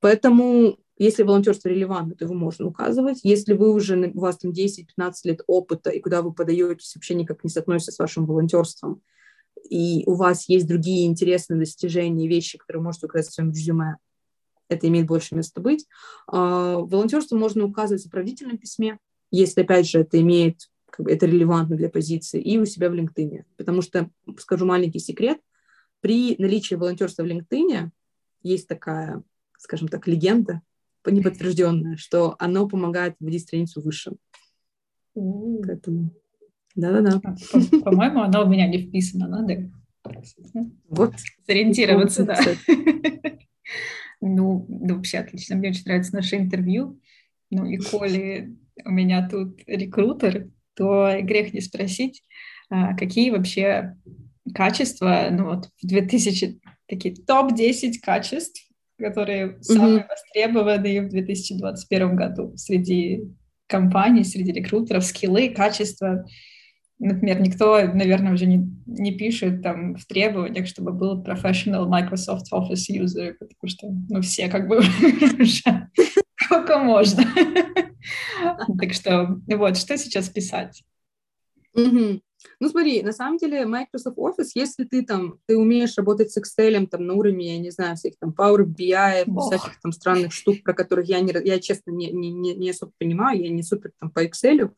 Поэтому, если волонтерство релевантно, то его можно указывать. Если вы уже, у вас там 10-15 лет опыта, и куда вы подаетесь, вообще никак не соотносится с вашим волонтерством, и у вас есть другие интересные достижения, вещи, которые можете указать в своем резюме, это имеет больше места быть. А, волонтерство можно указывать в оправдательном письме, если, опять же, это имеет, как бы, это релевантно для позиции, и у себя в LinkedIn. Потому что, скажу маленький секрет, при наличии волонтерства в LinkedIn есть такая скажем так, легенда неподтвержденная, что оно помогает вводить страницу выше. Поэтому, да-да-да. А, по-моему, оно у меня не вписано, надо вот. сориентироваться, да. Ну, ну, вообще отлично. Мне очень нравится наше интервью. Ну и коли у меня тут рекрутер, то грех не спросить, а, какие вообще качества, ну вот в 2000, такие топ-10 качеств которые самые mm-hmm. востребованные в 2021 году среди компаний, среди рекрутеров, скиллы, качества. Например, никто, наверное, уже не, не пишет там в требованиях, чтобы был professional Microsoft Office user, потому что ну, все как бы уже сколько можно. Так что вот, что сейчас писать? Ну, смотри, на самом деле Microsoft Office, если ты там, ты умеешь работать с Excel там на уровне, я не знаю, всяких там Power BI, всяких там странных штук, про которых я, не, я честно не, не, не, не особо понимаю, я не супер там по Excel.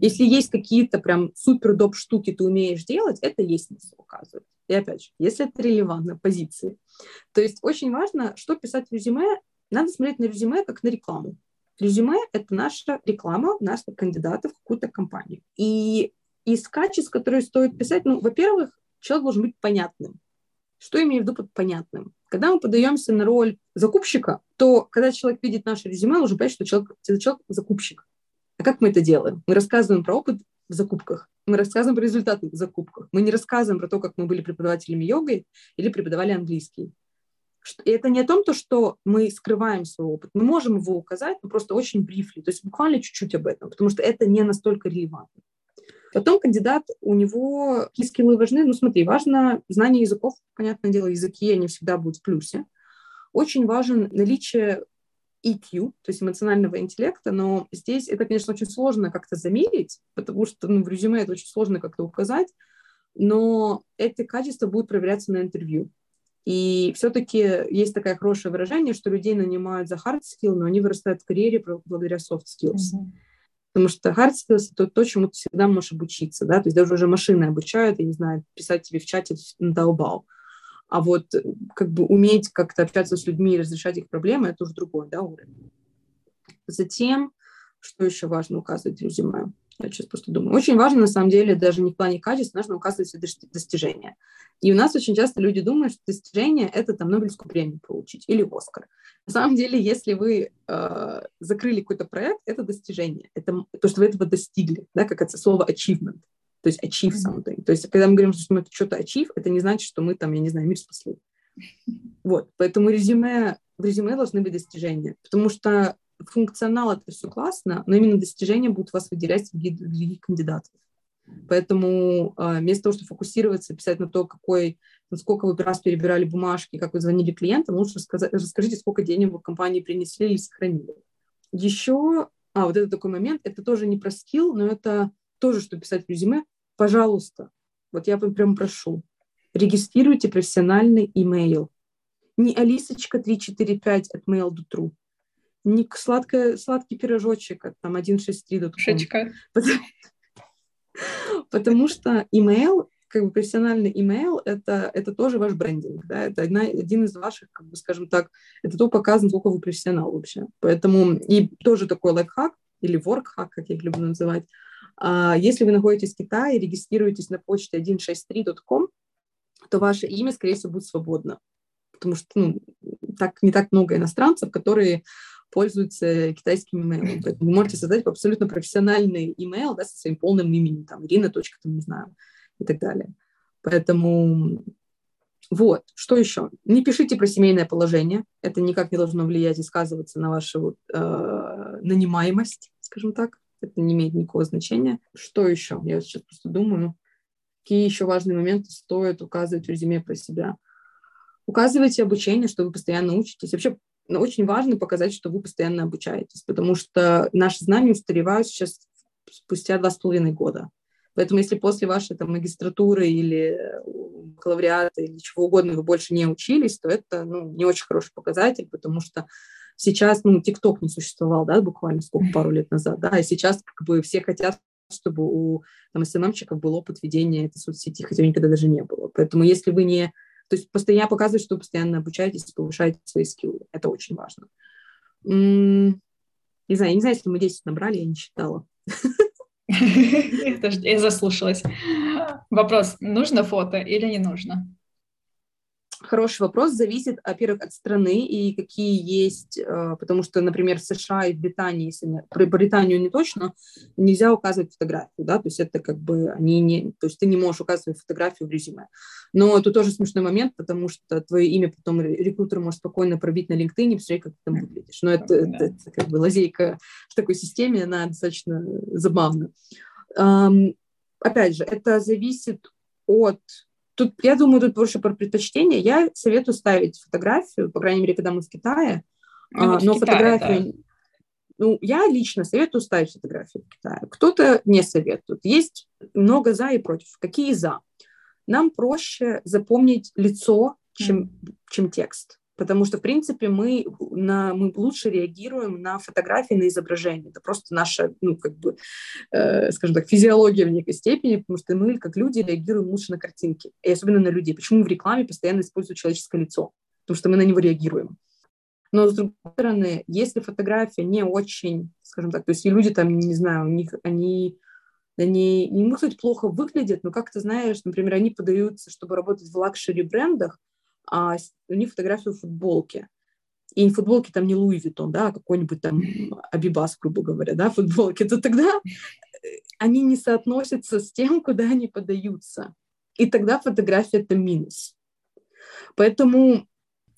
Если есть какие-то прям супер доп штуки ты умеешь делать, это есть смысл указывать. И опять же, если это релевантно позиции. То есть очень важно, что писать в резюме, надо смотреть на резюме как на рекламу. Резюме – это наша реклама наших кандидатов в какую-то компанию. И из качеств, которые стоит писать, ну, во-первых, человек должен быть понятным. Что имею в виду под понятным? Когда мы подаемся на роль закупщика, то когда человек видит наше резюме, он уже понять, что человек, это человек закупщик. А как мы это делаем? Мы рассказываем про опыт в закупках. Мы рассказываем про результаты в закупках. Мы не рассказываем про то, как мы были преподавателями йогой или преподавали английский. И это не о том, то, что мы скрываем свой опыт. Мы можем его указать, но просто очень брифли, то есть буквально чуть-чуть об этом, потому что это не настолько релевантно. Потом кандидат, у него какие скиллы важны? Ну, смотри, важно знание языков. Понятное дело, языки, они всегда будут в плюсе. Очень важен наличие EQ, то есть эмоционального интеллекта, но здесь это, конечно, очень сложно как-то замерить, потому что ну, в резюме это очень сложно как-то указать, но эти качества будут проверяться на интервью. И все-таки есть такое хорошее выражение, что людей нанимают за hard skill, но они вырастают в карьере благодаря soft skills. Mm-hmm. Потому что hard skills — это то, чему ты всегда можешь обучиться, да, то есть даже уже машины обучают, я не знаю, писать тебе в чате на Taobao. А вот э, как бы уметь как-то общаться с людьми и разрешать их проблемы — это уже другой, да, уровень. Затем, что еще важно указывать в резюме? Я сейчас просто думаю. Очень важно, на самом деле, даже не в плане качества, нужно указывать свои достижения. И у нас очень часто люди думают, что достижение – это там Нобелевскую премию получить или Оскар. На самом деле, если вы э, закрыли какой-то проект, это достижение. Это то, что вы этого достигли, да, как это слово achievement. То есть achieve something. То есть когда мы говорим, что мы что-то achieve, это не значит, что мы там, я не знаю, мир спасли. Вот, поэтому резюме, в резюме должны быть достижения, потому что функционал это все классно, но именно достижения будут вас выделять среди других кандидатов. Поэтому э, вместо того, чтобы фокусироваться, писать на то, какой, сколько вы раз перебирали бумажки, как вы звонили клиентам, лучше рассказать, расскажите, сколько денег вы компании принесли или сохранили. Еще, а, вот это такой момент, это тоже не про скилл, но это тоже, что писать в резюме. Пожалуйста, вот я прям прошу, регистрируйте профессиональный имейл. Не алисочка 345 от mail.ru, не сладкое, сладкий пирожочек от там 163.com. Шечка. Потому, потому что имейл, как бы профессиональный имейл, это, это тоже ваш брендинг, да, это одна, один из ваших, как бы, скажем так, это то показано, сколько вы профессионал вообще. Поэтому и тоже такой лайфхак или воркхак, как я их люблю называть, а, если вы находитесь в Китае и регистрируетесь на почте 163.com, то ваше имя, скорее всего, будет свободно. Потому что ну, так, не так много иностранцев, которые пользуются китайским имейлом. Поэтому вы можете создать абсолютно профессиональный имейл да, со своим полным именем, там, Ирина, точка, там, не знаю, и так далее. Поэтому вот, что еще? Не пишите про семейное положение. Это никак не должно влиять и сказываться на вашу э, нанимаемость, скажем так. Это не имеет никакого значения. Что еще? Я сейчас просто думаю, какие еще важные моменты стоит указывать в резюме про себя. Указывайте обучение, что вы постоянно учитесь. Вообще но очень важно показать, что вы постоянно обучаетесь, потому что наши знания устаревают сейчас спустя два с половиной года. Поэтому если после вашей там, магистратуры или бакалавриата или чего угодно вы больше не учились, то это ну, не очень хороший показатель, потому что сейчас, ну, ТикТок не существовал, да, буквально сколько, пару лет назад, да, и сейчас как бы все хотят чтобы у там, СММщиков был опыт ведения этой соцсети, хотя никогда даже не было. Поэтому если вы не то есть постоянно показывать, что вы постоянно обучаетесь, повышаете свои скиллы. Это очень важно. Не знаю, не знаю, если мы 10 набрали, я не считала. Я заслушалась. Вопрос, нужно фото или не нужно? Хороший вопрос. Зависит, во-первых, от страны и какие есть, э, потому что, например, в США и в Британии, если про Британию не точно, нельзя указывать фотографию, да, то есть это как бы они не, то есть ты не можешь указывать фотографию в резюме. Но это тоже смешной момент, потому что твое имя потом рекрутер может спокойно пробить на LinkedIn и посмотреть, как ты там выглядишь. Но это, это, это как бы лазейка в такой системе, она достаточно забавна. Um, опять же, это зависит от Тут, я думаю, тут больше про предпочтение. Я советую ставить фотографию, по крайней мере, когда мы в Китае. Ну, а, но в Китае, фотографию... Да. Ну, я лично советую ставить фотографию в Китае. Кто-то не советует. Есть много за и против. Какие за? Нам проще запомнить лицо, чем, mm. чем текст потому что, в принципе, мы, на, мы лучше реагируем на фотографии, на изображения. Это просто наша, ну, как бы, э, скажем так, физиология в некой степени, потому что мы, как люди, реагируем лучше на картинки, и особенно на людей. Почему в рекламе постоянно используют человеческое лицо? Потому что мы на него реагируем. Но, с другой стороны, если фотография не очень, скажем так, то есть и люди там, не знаю, у них, они они не могут сказать, плохо выглядят, но как ты знаешь, например, они подаются, чтобы работать в luxury брендах, а у них фотографию в футболке. И футболки там не Louis Vuitton, да, а какой-нибудь там Абибас, грубо говоря, да, футболки, то тогда э, они не соотносятся с тем, куда они подаются. И тогда фотография – это минус. Поэтому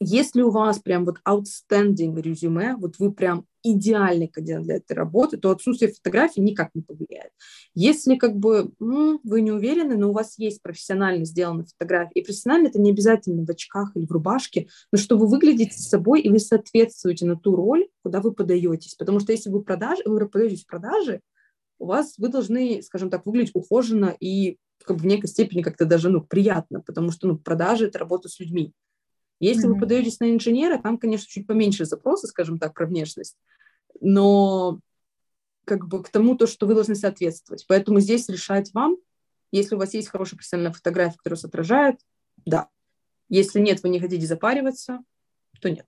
если у вас прям вот outstanding резюме, вот вы прям идеальный кандидат для этой работы, то отсутствие фотографий никак не повлияет. Если как бы м, вы не уверены, но у вас есть профессионально сделанные фотографии, и профессионально это не обязательно в очках или в рубашке, но что вы выглядите собой, и вы соответствуете на ту роль, куда вы подаетесь. Потому что если вы, продаж, вы подаетесь в продажи, у вас вы должны, скажем так, выглядеть ухоженно и как бы в некой степени как-то даже ну, приятно, потому что ну, продажи – это работа с людьми. Если mm-hmm. вы подаетесь на инженера, там, конечно, чуть поменьше запросы, скажем так, про внешность, но как бы к тому, то, что вы должны соответствовать. Поэтому здесь решать вам. Если у вас есть хорошая профессиональная фотография, которая вас отражает, да. Если нет, вы не хотите запариваться, то нет.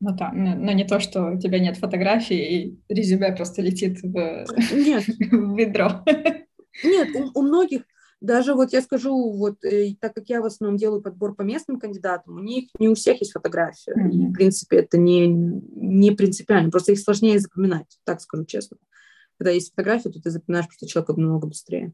Ну да, но не то, что у тебя нет фотографий, и резюме просто летит в, нет. в ведро. Нет, у, у многих, даже вот я скажу, вот э, так как я в основном делаю подбор по местным кандидатам, у них не у всех есть фотография. Mm-hmm. И, в принципе, это не, не принципиально, просто их сложнее запоминать, так скажу честно. Когда есть фотография, то ты запоминаешь просто человека намного быстрее.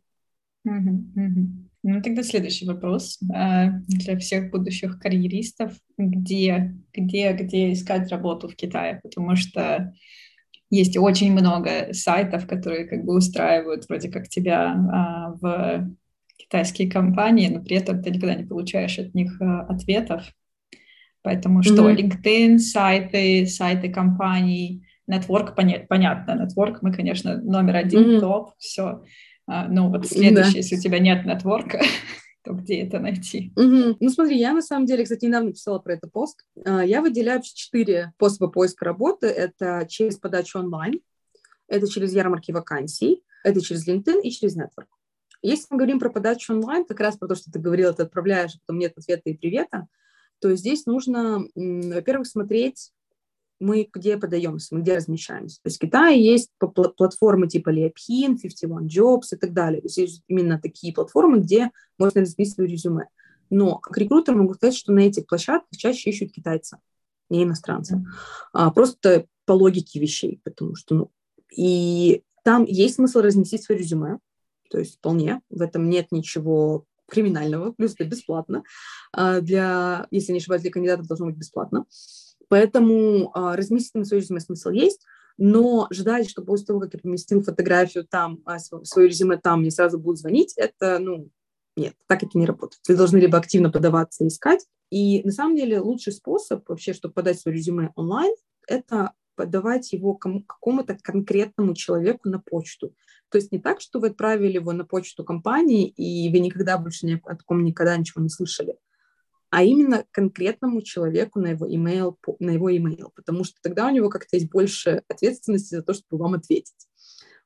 Ну, тогда следующий вопрос э, для всех будущих карьеристов. Где, где, где искать работу в Китае? Потому что есть очень много сайтов, которые как бы устраивают вроде как тебя а, в китайские компании, но при этом ты никогда не получаешь от них а, ответов. Поэтому что, mm-hmm. LinkedIn, сайты, сайты компаний, Network, понятно, Network мы, конечно, номер один, mm-hmm. топ, все. А, ну вот следующее, да. если у тебя нет нетворка, то где это найти? Угу. Ну смотри, я на самом деле, кстати, недавно писала про это пост. А, я выделяю четыре способа поиска работы. Это через подачу онлайн, это через ярмарки вакансий, это через LinkedIn и через Network. Если мы говорим про подачу онлайн, как раз про то, что ты говорила, ты отправляешь, а потом нет ответа и привета, то здесь нужно, во-первых, смотреть мы где подаемся, мы где размещаемся. То есть в Китае есть платформы типа Liapin, 51 Jobs и так далее. То есть есть именно такие платформы, где можно разместить свое резюме. Но как рекрутер могу сказать, что на этих площадках чаще ищут китайцы, не иностранцы. А, просто по логике вещей, потому что, ну, и там есть смысл разместить свое резюме, то есть вполне, в этом нет ничего криминального, плюс это бесплатно. А, для, если не ошибаюсь, для кандидатов должно быть бесплатно. Поэтому а, разместить на свое резюме смысл есть, но ждать, что после того, как я поместил фотографию там, а, свое резюме там, мне сразу будут звонить, это, ну, нет, так это не работает. Вы должны либо активно подаваться и искать. И на самом деле лучший способ вообще, чтобы подать свое резюме онлайн, это подавать его кому, какому-то конкретному человеку на почту. То есть не так, что вы отправили его на почту компании, и вы никогда больше ни, о таком никогда ничего не слышали, а именно конкретному человеку на его email, на его email, потому что тогда у него как-то есть больше ответственности за то, чтобы вам ответить.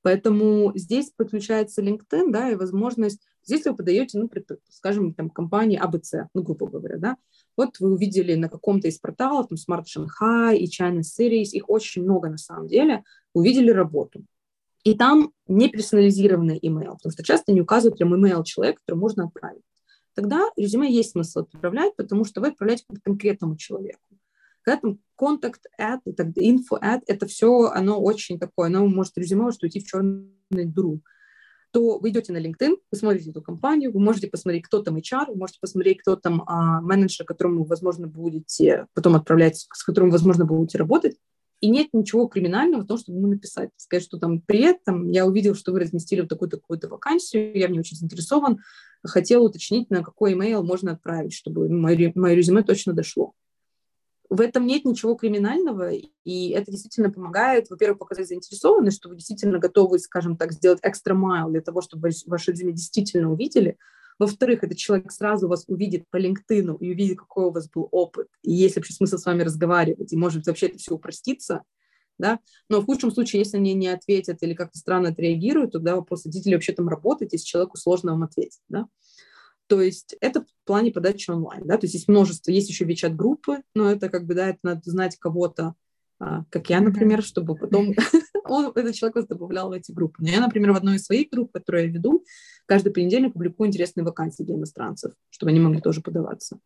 Поэтому здесь подключается LinkedIn, да, и возможность, здесь вы подаете, ну, скажем, там, компании ABC, ну, грубо говоря, да, вот вы увидели на каком-то из порталов, там, Smart Shanghai и China Series, их очень много на самом деле, увидели работу. И там не персонализированный email, потому что часто не указывают прям email человека, который можно отправить тогда резюме есть смысл отправлять, потому что вы отправляете к конкретному человеку. Когда там контакт ad, info ad, это все, оно очень такое, оно может резюме может уйти в черную дыру то вы идете на LinkedIn, вы смотрите эту компанию, вы можете посмотреть, кто там HR, вы можете посмотреть, кто там а, менеджер, которому, возможно, будете потом отправлять, с которым, возможно, будете работать. И нет ничего криминального в том, чтобы ему написать, сказать, что там привет, там, я увидел, что вы разместили вот такую-то такую-то вакансию, я в ней очень заинтересован, хотел уточнить, на какой email можно отправить, чтобы мое резюме точно дошло. В этом нет ничего криминального, и это действительно помогает, во-первых, показать заинтересованность, что вы действительно готовы, скажем так, сделать экстра майл для того, чтобы ваше резюме действительно увидели, во-вторых, этот человек сразу вас увидит по LinkedIn и увидит, какой у вас был опыт. И есть вообще смысл с вами разговаривать, и может вообще это все упроститься. Да? Но в худшем случае, если они не ответят или как-то странно отреагируют, тогда вопрос, хотите ли вообще там работать, если человеку сложно вам ответить. Да? То есть это в плане подачи онлайн. Да? То есть есть множество, есть еще WeChat-группы, но это как бы, да, это надо знать кого-то, а, как я, например, чтобы потом он, этот человек вас добавлял в эти группы. Но я, например, в одной из своих групп, которую я веду, каждый понедельник публикую интересные вакансии для иностранцев, чтобы они могли тоже подаваться.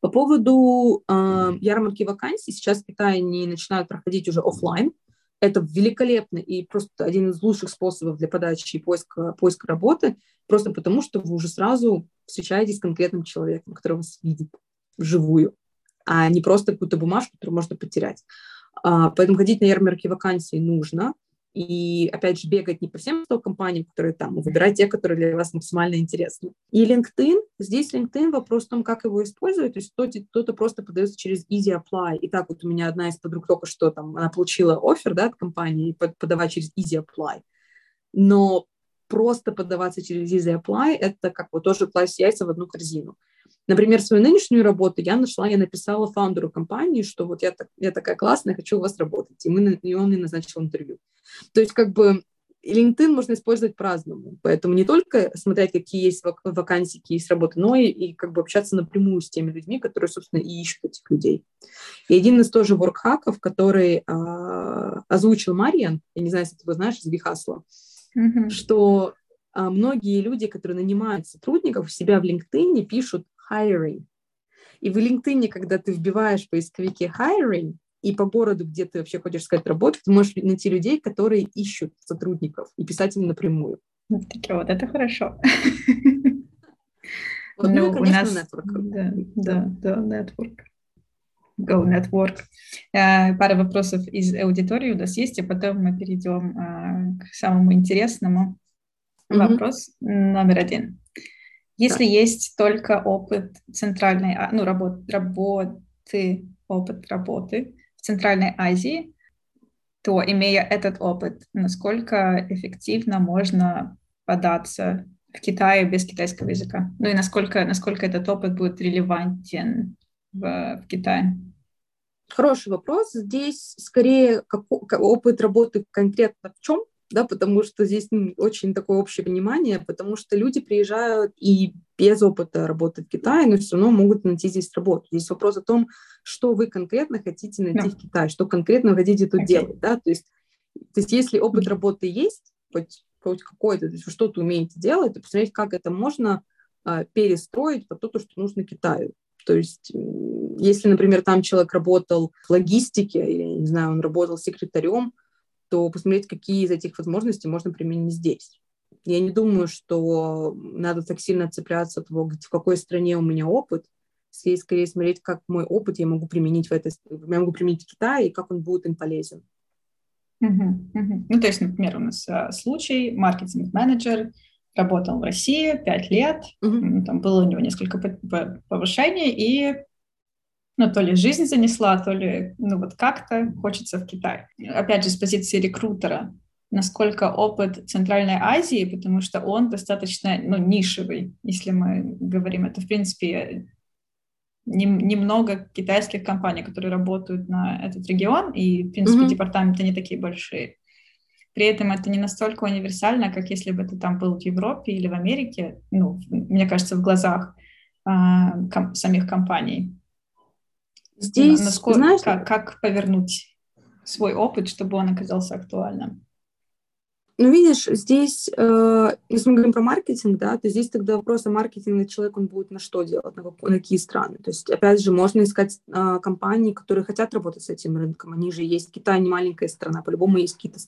По поводу э, ярмарки вакансий, сейчас в Китае они начинают проходить уже офлайн. Это великолепно и просто один из лучших способов для подачи и поиска, поиска работы, просто потому что вы уже сразу встречаетесь с конкретным человеком, который вас видит вживую, а не просто какую-то бумажку, которую можно потерять. А, поэтому ходить на ярмарки вакансий нужно. И, опять же, бегать не по всем компаниям, которые там, а выбирать те, которые для вас максимально интересны. И LinkedIn, здесь LinkedIn, вопрос в том, как его использовать. То есть кто-то просто подается через Easy Apply. И так вот у меня одна из подруг только что там, она получила офер, да, от компании, подавать через Easy Apply. Но просто подаваться через Easy Apply, это как бы тоже класть яйца в одну корзину. Например, свою нынешнюю работу я нашла, я написала фаундеру компании, что вот я, так, я такая классная, хочу у вас работать. И, мы, и он мне назначил интервью. То есть как бы LinkedIn можно использовать по-разному, поэтому не только смотреть, какие есть вакансии, какие есть работы, но и, и как бы общаться напрямую с теми людьми, которые, собственно, и ищут этих людей. И один из тоже воркхаков, который а, озвучил Мариан, я не знаю, если ты его знаешь, из Вихасла, mm-hmm. что а, многие люди, которые нанимают сотрудников, у себя в LinkedIn пишут hiring. И в LinkedIn, когда ты вбиваешь в поисковике hiring, и по городу, где ты вообще хочешь искать работу, ты можешь найти людей, которые ищут сотрудников, и писать им напрямую. Вот, вот это хорошо. Вот, ну, ну, конечно, у нас... network. Да, да, да, network. Go Network. Э, пара вопросов из аудитории у нас есть, и потом мы перейдем э, к самому интересному. Mm-hmm. Вопрос номер один. Если есть только опыт центральной, а, ну, работ, работы, опыт работы в Центральной Азии, то, имея этот опыт, насколько эффективно можно податься в Китае без китайского языка? Ну и насколько, насколько этот опыт будет релевантен в, в Китае? Хороший вопрос. Здесь скорее как опыт работы конкретно в чем, да, потому что здесь очень такое общее понимание, потому что люди приезжают и без опыта работы в Китае, но все равно могут найти здесь работу. Здесь вопрос о том, что вы конкретно хотите найти no. в Китае, что конкретно вы хотите тут делать, да, то есть, то есть если опыт работы есть, хоть, хоть какой-то, то есть вы что-то умеете делать, то посмотреть, как это можно а, перестроить под то, что нужно Китаю. То есть, если, например, там человек работал в логистике, или, не знаю, он работал секретарем, то посмотреть, какие из этих возможностей можно применить здесь. Я не думаю, что надо так сильно цепляться от того, в какой стране у меня опыт. Здесь скорее смотреть, как мой опыт я могу применить в этой, я могу применить в Китае и как он будет им полезен. Uh-huh, uh-huh. Ну, то есть, например, у нас а, случай, маркетинг-менеджер работал в России пять лет, uh-huh. там было у него несколько повышений, и ну, то ли жизнь занесла, то ли, ну, вот как-то хочется в Китай. Опять же, с позиции рекрутера, насколько опыт Центральной Азии, потому что он достаточно, ну, нишевый, если мы говорим. Это, в принципе, немного китайских компаний, которые работают на этот регион, и, в принципе, mm-hmm. департаменты не такие большие. При этом это не настолько универсально, как если бы ты там был в Европе или в Америке, ну, мне кажется, в глазах э, ком- самих компаний. Здесь, Насколько, знаешь, как, как повернуть свой опыт, чтобы он оказался актуальным? Ну, видишь, здесь, э, если мы говорим про маркетинг, да, то здесь тогда вопрос о маркетинге человек, он будет на что делать, на, как, на какие страны. То есть, опять же, можно искать э, компании, которые хотят работать с этим рынком. Они же есть, Китай не маленькая страна, по-любому есть какие-то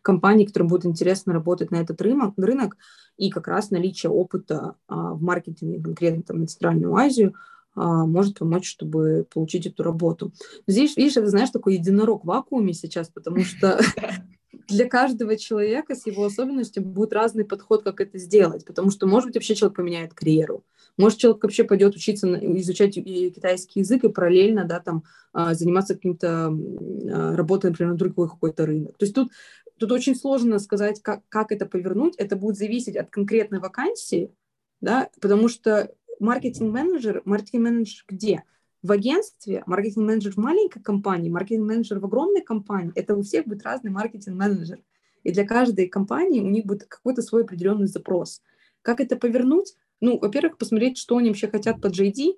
компании, которым будет интересно работать на этот рынок, рынок и как раз наличие опыта э, в маркетинге конкретно там, на Центральную Азию – а, может помочь, чтобы получить эту работу. Здесь, видишь, это, знаешь, такой единорог в вакууме сейчас, потому что для каждого человека с его особенностью будет разный подход, как это сделать, потому что, может быть, вообще человек поменяет карьеру, может, человек вообще пойдет учиться, изучать китайский язык и параллельно, да, там, а, заниматься каким-то а, работой, например, на другой какой-то рынок. То есть тут, тут очень сложно сказать, как, как это повернуть, это будет зависеть от конкретной вакансии, да, потому что маркетинг-менеджер, маркетинг-менеджер где? В агентстве, маркетинг-менеджер в маленькой компании, маркетинг-менеджер в огромной компании. Это у всех будет разный маркетинг-менеджер. И для каждой компании у них будет какой-то свой определенный запрос. Как это повернуть? Ну, во-первых, посмотреть, что они вообще хотят под JD.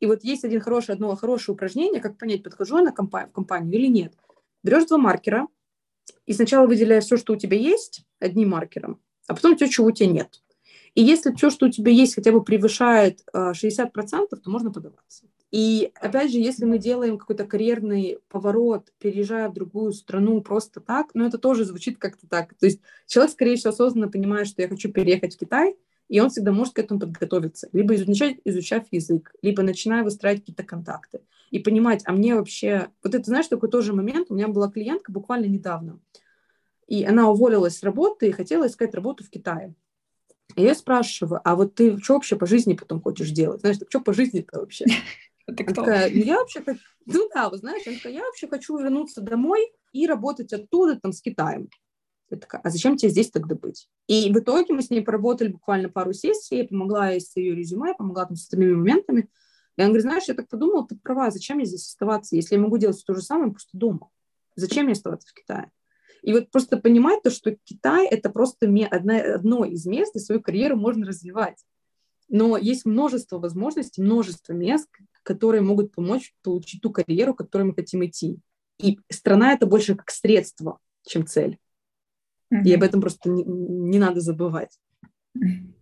И вот есть один хороший, одно хорошее упражнение, как понять, подхожу я на компанию, в компанию или нет. Берешь два маркера и сначала выделяешь все, что у тебя есть, одним маркером, а потом все, чего у тебя нет. И если все, что у тебя есть, хотя бы превышает 60%, а, то можно подаваться. И опять же, если мы делаем какой-то карьерный поворот, переезжая в другую страну просто так, ну это тоже звучит как-то так. То есть человек, скорее всего, осознанно понимает, что я хочу переехать в Китай, и он всегда может к этому подготовиться. Либо изучать, изучав язык, либо начиная выстраивать какие-то контакты. И понимать, а мне вообще... Вот это, знаешь, такой тоже момент. У меня была клиентка буквально недавно. И она уволилась с работы и хотела искать работу в Китае. И я спрашиваю, а вот ты что вообще по жизни потом хочешь делать? Знаешь, так что по жизни-то вообще? Ты кто? Такая, «Ну, я вообще хочу, ну да, знаете, такая, я вообще хочу вернуться домой и работать оттуда, там, с Китаем. Я такая, а зачем тебе здесь тогда быть? И в итоге мы с ней поработали буквально пару сессий, я помогла ей с ее резюме, помогла там с остальными моментами. И она говорит, знаешь, я так подумала, ты права, зачем мне здесь оставаться, если я могу делать то же самое просто дома? Зачем мне оставаться в Китае? И вот просто понимать то, что Китай – это просто одна, одно из мест, где свою карьеру можно развивать. Но есть множество возможностей, множество мест, которые могут помочь получить ту карьеру, к которой мы хотим идти. И страна – это больше как средство, чем цель. Mm-hmm. И об этом просто не, не надо забывать.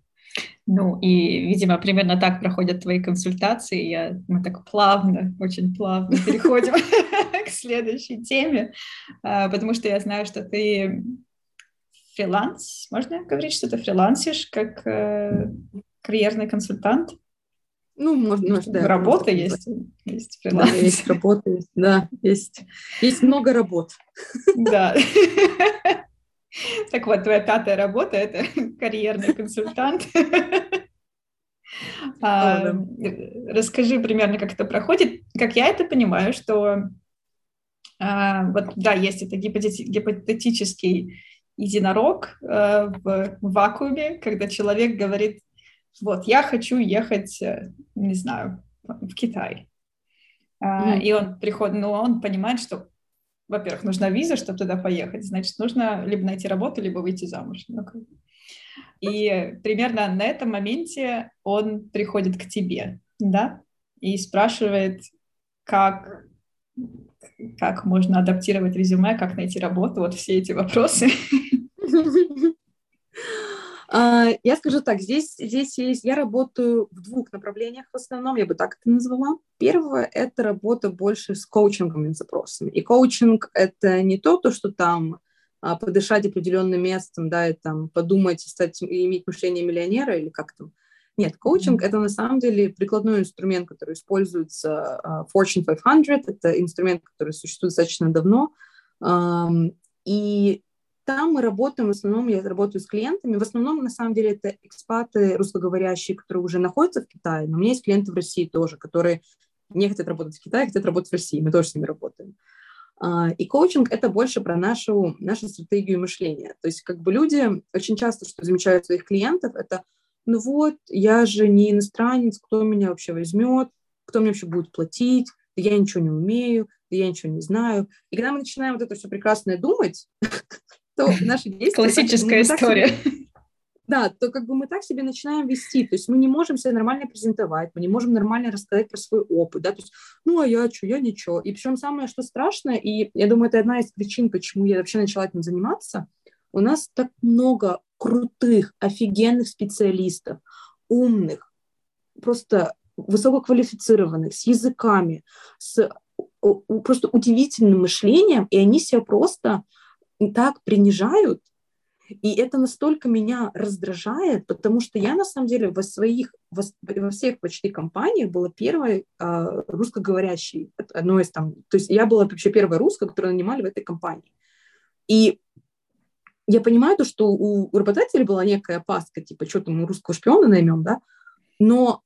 Ну, и, видимо, примерно так проходят твои консультации. Я, мы так плавно, очень плавно переходим к следующей теме, а, потому что я знаю, что ты фриланс, можно говорить, что ты фрилансишь как э, карьерный консультант? Ну, можно, может, да. Работа есть, есть фриланс. Да, есть работа, есть, да, есть, есть много работ. Да. Так вот, твоя пятая работа – это карьерный консультант. А, расскажи примерно, как это проходит. Как я это понимаю, что а, вот да, есть это гипотетический единорог э, в вакууме, когда человек говорит, вот, я хочу ехать, э, не знаю, в Китай. Mm-hmm. И он приходит, ну, он понимает, что во-первых, нужна виза, чтобы туда поехать, значит, нужно либо найти работу, либо выйти замуж. Ну, и примерно на этом моменте он приходит к тебе, да, и спрашивает, как, как можно адаптировать резюме, как найти работу, вот все эти вопросы. А, я скажу так, здесь, здесь есть, я работаю в двух направлениях в основном, я бы так это назвала. Первое – это работа больше с коучинговыми запросами. И коучинг – это не то, то, что там а, подышать определенным местом, да, и там подумать, стать, иметь мышление миллионера или как там. Нет, коучинг это на самом деле прикладной инструмент, который используется uh, Fortune 500. Это инструмент, который существует достаточно давно. И там мы работаем, в основном я работаю с клиентами, в основном, на самом деле, это экспаты русскоговорящие, которые уже находятся в Китае, но у меня есть клиенты в России тоже, которые не хотят работать в Китае, хотят работать в России, мы тоже с ними работаем. А, и коучинг – это больше про нашу, нашу стратегию мышления. То есть как бы люди очень часто, что замечают своих клиентов, это ну вот, я же не иностранец, кто меня вообще возьмет, кто мне вообще будет платить, я ничего не умею, я ничего не знаю. И когда мы начинаем вот это все прекрасное думать, то наши действия... Классическая история. Да, то как бы мы так себе начинаем вести, то есть мы не можем себя нормально презентовать, мы не можем нормально рассказать про свой опыт, да, то есть, ну, а я что, я ничего. И причем самое, что страшное, и я думаю, это одна из причин, почему я вообще начала этим заниматься, у нас так много крутых, офигенных специалистов, умных, просто высококвалифицированных, с языками, с просто удивительным мышлением, и они себя просто так принижают, и это настолько меня раздражает, потому что я на самом деле во своих, во, всех почти компаниях была первой э, русскоговорящей, одной из там, то есть я была вообще первая русская, которую нанимали в этой компании. И я понимаю то, что у работодателя была некая опаска, типа, что там мы русского шпиона наймем, да, но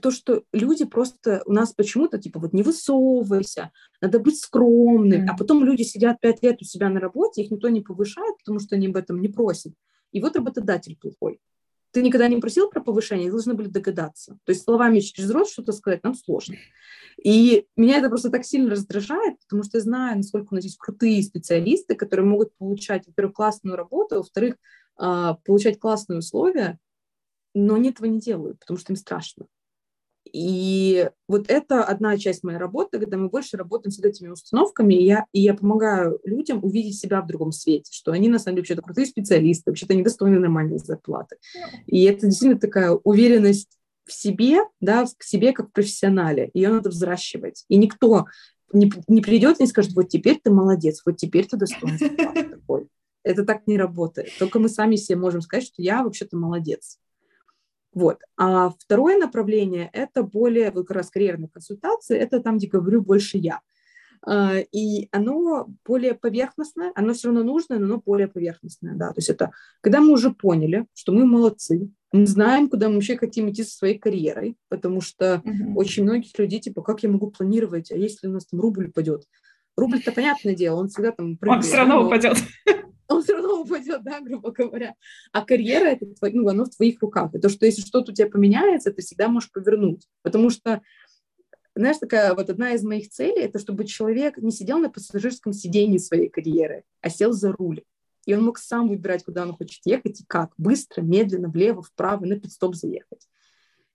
то, что люди просто у нас почему-то типа вот не высовывайся, надо быть скромным, mm. а потом люди сидят пять лет у себя на работе, их никто не повышает, потому что они об этом не просят. И вот работодатель плохой. Ты никогда не просил про повышение, должны были догадаться. То есть словами через рот что-то сказать нам сложно. И меня это просто так сильно раздражает, потому что я знаю, насколько у нас есть крутые специалисты, которые могут получать, во-первых, классную работу, во-вторых, а, получать классные условия, но они этого не делают, потому что им страшно. И вот это одна часть моей работы, когда мы больше работаем с этими установками, и я, и я помогаю людям увидеть себя в другом свете, что они на самом деле вообще-то крутые специалисты, вообще-то они достойны нормальной зарплаты. И это действительно такая уверенность в себе, да, к себе как в профессионале. Ее надо взращивать. И никто не, не придет и не скажет, вот теперь ты молодец, вот теперь ты достоин зарплаты такой. Это так не работает. Только мы сами себе можем сказать, что я вообще-то молодец. Вот. А второе направление – это более, как раз карьерные консультации, это там, где говорю больше я. А, и оно более поверхностное, оно все равно нужное, но оно более поверхностное, да, то есть это когда мы уже поняли, что мы молодцы, мы знаем, куда мы вообще хотим идти со своей карьерой, потому что uh-huh. очень многих людей, типа, как я могу планировать, а если у нас там рубль упадет? Рубль-то понятное дело, он всегда там... Прыгает, он все равно но... упадет он все равно упадет, да, грубо говоря. А карьера это ну, оно в твоих руках. И то, что если что-то у тебя поменяется, ты всегда можешь повернуть. Потому что знаешь, такая вот одна из моих целей, это чтобы человек не сидел на пассажирском сидении своей карьеры, а сел за руль. И он мог сам выбирать, куда он хочет ехать и как. Быстро, медленно, влево, вправо, на пидстоп заехать.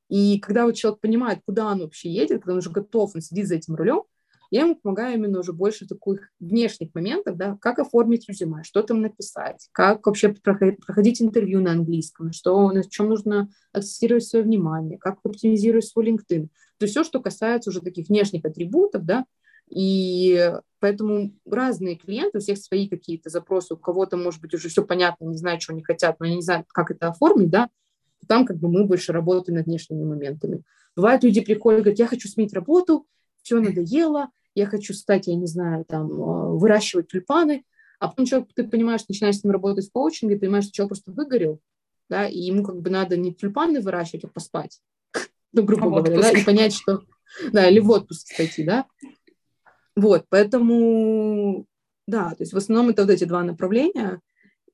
И когда вот человек понимает, куда он вообще едет, когда он уже готов, он сидит за этим рулем, я ему помогаю именно уже больше таких внешних моментов, да, как оформить резюме, что там написать, как вообще проходить интервью на английском, что, на чем нужно акцентировать свое внимание, как оптимизировать свой LinkedIn. То есть все, что касается уже таких внешних атрибутов, да, и поэтому разные клиенты, у всех свои какие-то запросы, у кого-то, может быть, уже все понятно, не знаю, что они хотят, но они не знают, как это оформить, да, там как бы мы больше работаем над внешними моментами. Бывают люди приходят, говорят, я хочу сменить работу, все надоело, я хочу стать, я не знаю, там, э, выращивать тюльпаны, а потом человек, ты понимаешь, начинаешь с ним работать в коучинге, понимаешь, что человек просто выгорел, да, и ему как бы надо не тюльпаны выращивать, а поспать, ну, грубо а говоря, да, и понять, что, да, или в отпуск пойти, да, вот, поэтому, да, то есть в основном это вот эти два направления,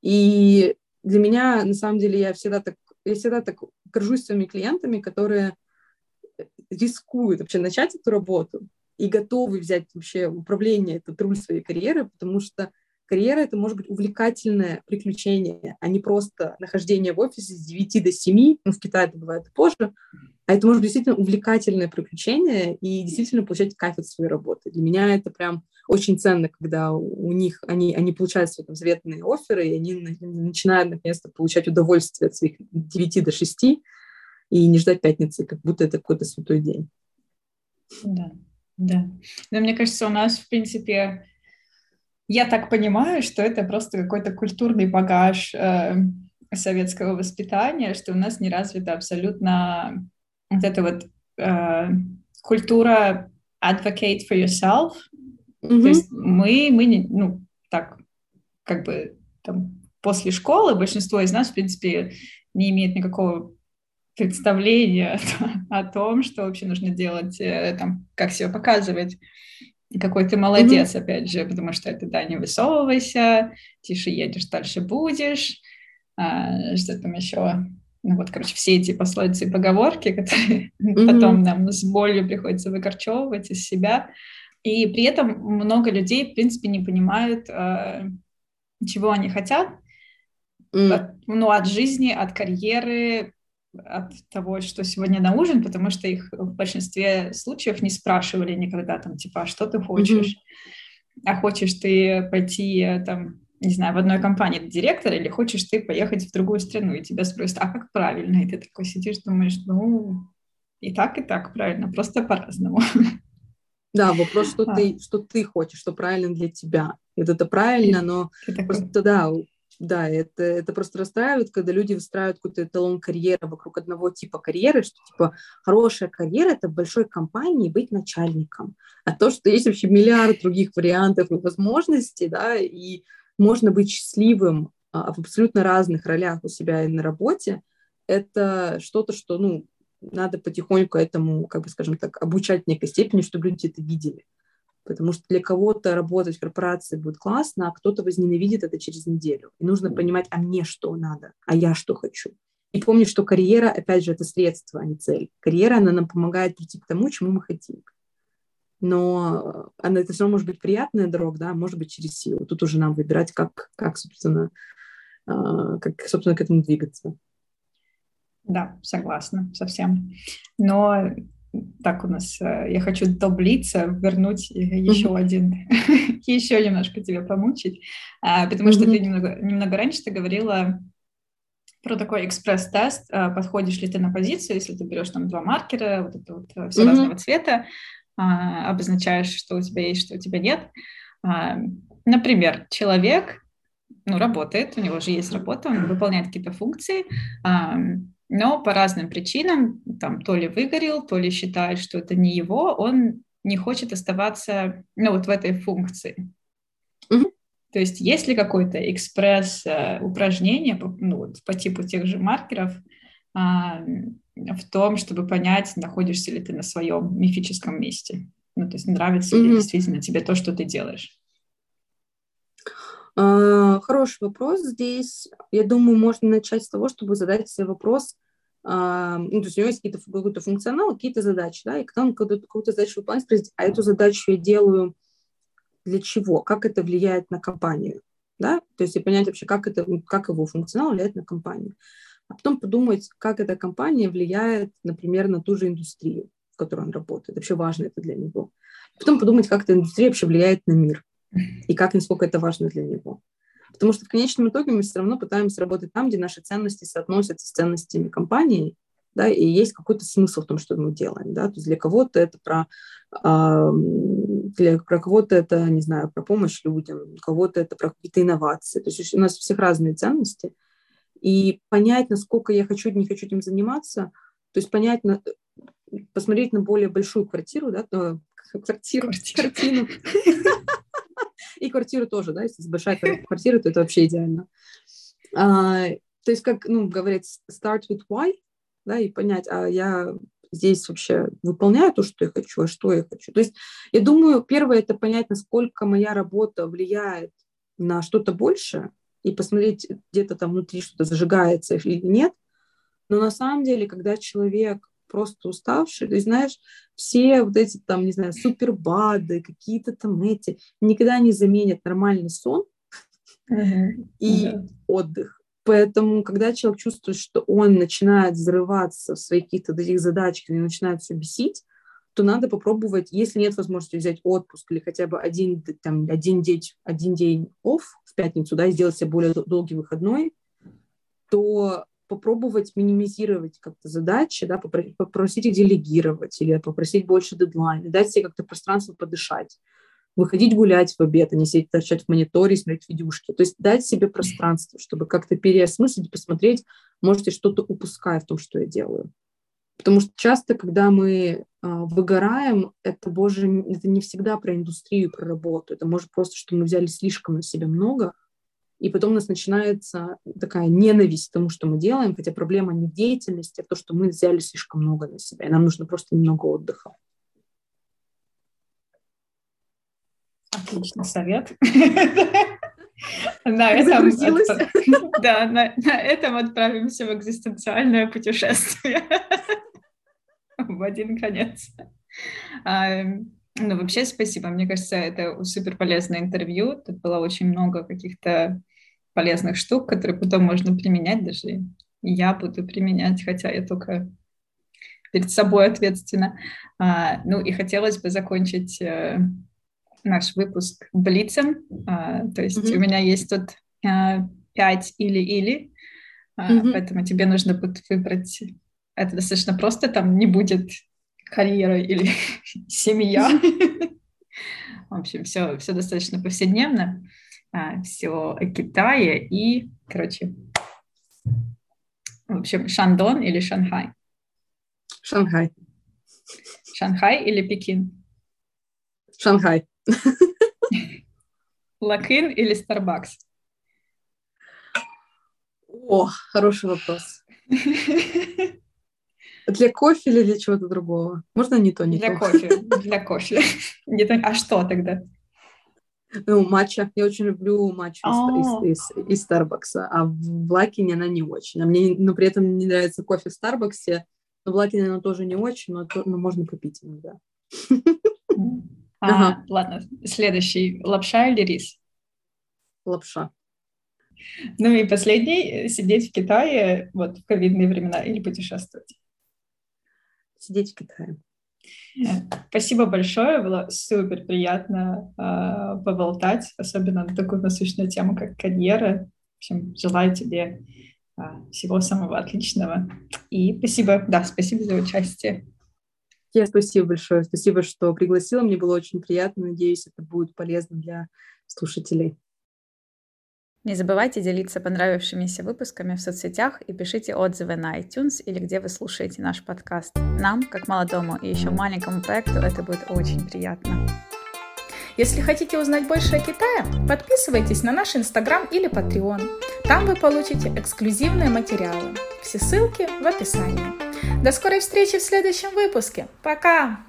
и для меня, на самом деле, я всегда так, я всегда так горжусь своими клиентами, которые рискуют вообще начать эту работу и готовы взять вообще управление, этот руль своей карьеры, потому что карьера — это может быть увлекательное приключение, а не просто нахождение в офисе с 9 до 7, ну, в Китае это бывает позже, а это может быть действительно увлекательное приключение и действительно получать кайф от своей работы. Для меня это прям очень ценно, когда у них, они, они получают свои там, заветные оферы, и они начинают наконец-то получать удовольствие от своих 9 до 6 и не ждать пятницы, как будто это какой-то святой день. Да, да. Но мне кажется, у нас, в принципе, я так понимаю, что это просто какой-то культурный багаж э, советского воспитания, что у нас не развита абсолютно вот эта вот э, культура advocate for yourself. Mm-hmm. То есть мы, мы не, ну, так, как бы там после школы большинство из нас, в принципе, не имеет никакого представления о том, что вообще нужно делать, э, там, как себя показывать какой ты молодец, mm-hmm. опять же, потому что это, да, не высовывайся, тише едешь, дальше будешь, а, что там еще, ну вот, короче, все эти пословицы и поговорки, которые mm-hmm. потом нам с болью приходится выкорчевывать из себя, и при этом много людей, в принципе, не понимают, а, чего они хотят, mm. от, ну, от жизни, от карьеры, от того, что сегодня на ужин, потому что их в большинстве случаев не спрашивали никогда там, типа, а что ты хочешь? Mm-hmm. А хочешь ты пойти там, не знаю, в одной компании директор или хочешь ты поехать в другую страну, и тебя спросят, а как правильно? И ты такой сидишь, думаешь, ну, и так, и так правильно, просто по-разному. Да, вопрос, что, а. ты, что ты хочешь, что правильно для тебя. Это, это правильно, но просто, да, да, это, это просто расстраивает, когда люди выстраивают какой-то эталон карьеры вокруг одного типа карьеры, что типа хорошая карьера – это в большой компании быть начальником. А то, что есть вообще миллиард других вариантов и возможностей, да, и можно быть счастливым а, в абсолютно разных ролях у себя и на работе, это что-то, что, ну, надо потихоньку этому, как бы, скажем так, обучать в некой степени, чтобы люди это видели потому что для кого-то работать в корпорации будет классно, а кто-то возненавидит это через неделю. И нужно понимать, а мне что надо, а я что хочу. И помнить, что карьера, опять же, это средство, а не цель. Карьера, она нам помогает прийти к тому, чему мы хотим. Но она, это все равно может быть приятная дорога, да, может быть через силу. Тут уже нам выбирать, как, как собственно, а, как, собственно, к этому двигаться. Да, согласна совсем. Но так у нас, э, я хочу доблиться, вернуть еще mm-hmm. один, еще немножко тебя помучить, а, потому что ты немного, немного раньше ты говорила про такой экспресс-тест, а, подходишь ли ты на позицию, если ты берешь там два маркера, вот это вот э, все разного цвета, а, обозначаешь, что у тебя есть, что у тебя нет. Например, человек, ну, работает, у него же есть работа, он выполняет какие-то функции, но по разным причинам, там, то ли выгорел, то ли считает, что это не его, он не хочет оставаться, ну, вот в этой функции. Mm-hmm. То есть есть ли какое-то экспресс-упражнение ну, вот, по типу тех же маркеров а, в том, чтобы понять, находишься ли ты на своем мифическом месте? Ну, то есть нравится mm-hmm. ли действительно тебе то, что ты делаешь? Uh, хороший вопрос здесь. Я думаю, можно начать с того, чтобы задать себе вопрос, а, ну, то есть у него есть какие-то, какой-то функционал, какие-то задачи, да, и когда он какую-то задачу выполняет, спросить, а эту задачу я делаю для чего, как это влияет на компанию, да, то есть и понять вообще, как, это, как его функционал влияет на компанию. А потом подумать, как эта компания влияет, например, на ту же индустрию, в которой он работает. Вообще важно это для него. Потом подумать, как эта индустрия вообще влияет на мир и как, насколько это важно для него. Потому что в конечном итоге мы все равно пытаемся работать там, где наши ценности соотносятся с ценностями компании, да, и есть какой-то смысл в том, что мы делаем, да, то есть для кого-то это про, э, для про кого-то это, не знаю, про помощь людям, у кого-то это про какие-то инновации, то есть у нас у всех разные ценности, и понять, насколько я хочу не хочу этим заниматься, то есть понять, на, посмотреть на более большую квартиру, да, квартиру, картину, и квартиру тоже, да, если большая квартира, то это вообще идеально. А, то есть, как, ну, говорят, start with why, да, и понять, а я здесь вообще выполняю то, что я хочу, а что я хочу. То есть, я думаю, первое – это понять, насколько моя работа влияет на что-то большее, и посмотреть, где-то там внутри что-то зажигается или нет. Но на самом деле, когда человек просто уставший. То есть, знаешь, все вот эти там, не знаю, супербады, какие-то там эти, никогда не заменят нормальный сон uh-huh. и uh-huh. отдых. Поэтому, когда человек чувствует, что он начинает взрываться в своих каких-то таких задачах и начинает все бесить, то надо попробовать, если нет возможности взять отпуск или хотя бы один, там, один, день, один день off в пятницу, да, и сделать себе более долгий выходной, то попробовать минимизировать как-то задачи, да, попросить их делегировать или попросить больше дедлайн, дать себе как-то пространство подышать, выходить гулять в обед, а не сидеть торчать в мониторе, смотреть видюшки. То есть дать себе пространство, чтобы как-то переосмыслить, посмотреть, может, я что-то упускаю в том, что я делаю. Потому что часто, когда мы а, выгораем, это, боже, это не всегда про индустрию, про работу. Это может просто, что мы взяли слишком на себя много, и потом у нас начинается такая ненависть к тому, что мы делаем, хотя проблема не в деятельности, а в том, что мы взяли слишком много на себя, и нам нужно просто немного отдыха. Отличный совет. На этом, да, на, на этом отправимся в экзистенциальное путешествие в один конец. Ну, вообще, спасибо. Мне кажется, это супер полезное интервью. Тут было очень много каких-то полезных штук, которые потом можно применять даже. я буду применять, хотя я только перед собой ответственна. А, ну и хотелось бы закончить э, наш выпуск блицем. А, то есть mm-hmm. у меня есть тут а, пять или-или, mm-hmm. поэтому тебе нужно будет выбрать. Это достаточно просто, там не будет карьера или семья. В общем, все, все достаточно повседневно. А, все о Китае и, короче, в общем, Шандон или Шанхай? Шанхай. Шанхай или Пекин? Шанхай. Лакин или Старбакс? О, хороший вопрос. Для кофе или для чего-то другого? Можно не то, не для то? Кофе, для кофе. Не то. А что тогда? Ну, матча. Я очень люблю матчу из, из, из, из Старбакса, а в Лакине она не очень. А мне, но при этом не нравится кофе в Старбаксе, но в Лакине она тоже не очень, но, то, но можно попить иногда. А, ага. Ладно, следующий. Лапша или рис? Лапша. Ну и последний. Сидеть в Китае вот в ковидные времена или путешествовать? Сидеть в Китае. Спасибо большое, было супер приятно э, поболтать, особенно на такую насущную тему, как карьера. В общем, желаю тебе э, всего самого отличного. И спасибо, да, спасибо за участие. Я спасибо большое, спасибо, что пригласила, мне было очень приятно, надеюсь, это будет полезно для слушателей. Не забывайте делиться понравившимися выпусками в соцсетях и пишите отзывы на iTunes или где вы слушаете наш подкаст. Нам, как молодому и еще маленькому проекту, это будет очень приятно. Если хотите узнать больше о Китае, подписывайтесь на наш Инстаграм или Patreon. Там вы получите эксклюзивные материалы. Все ссылки в описании. До скорой встречи в следующем выпуске. Пока!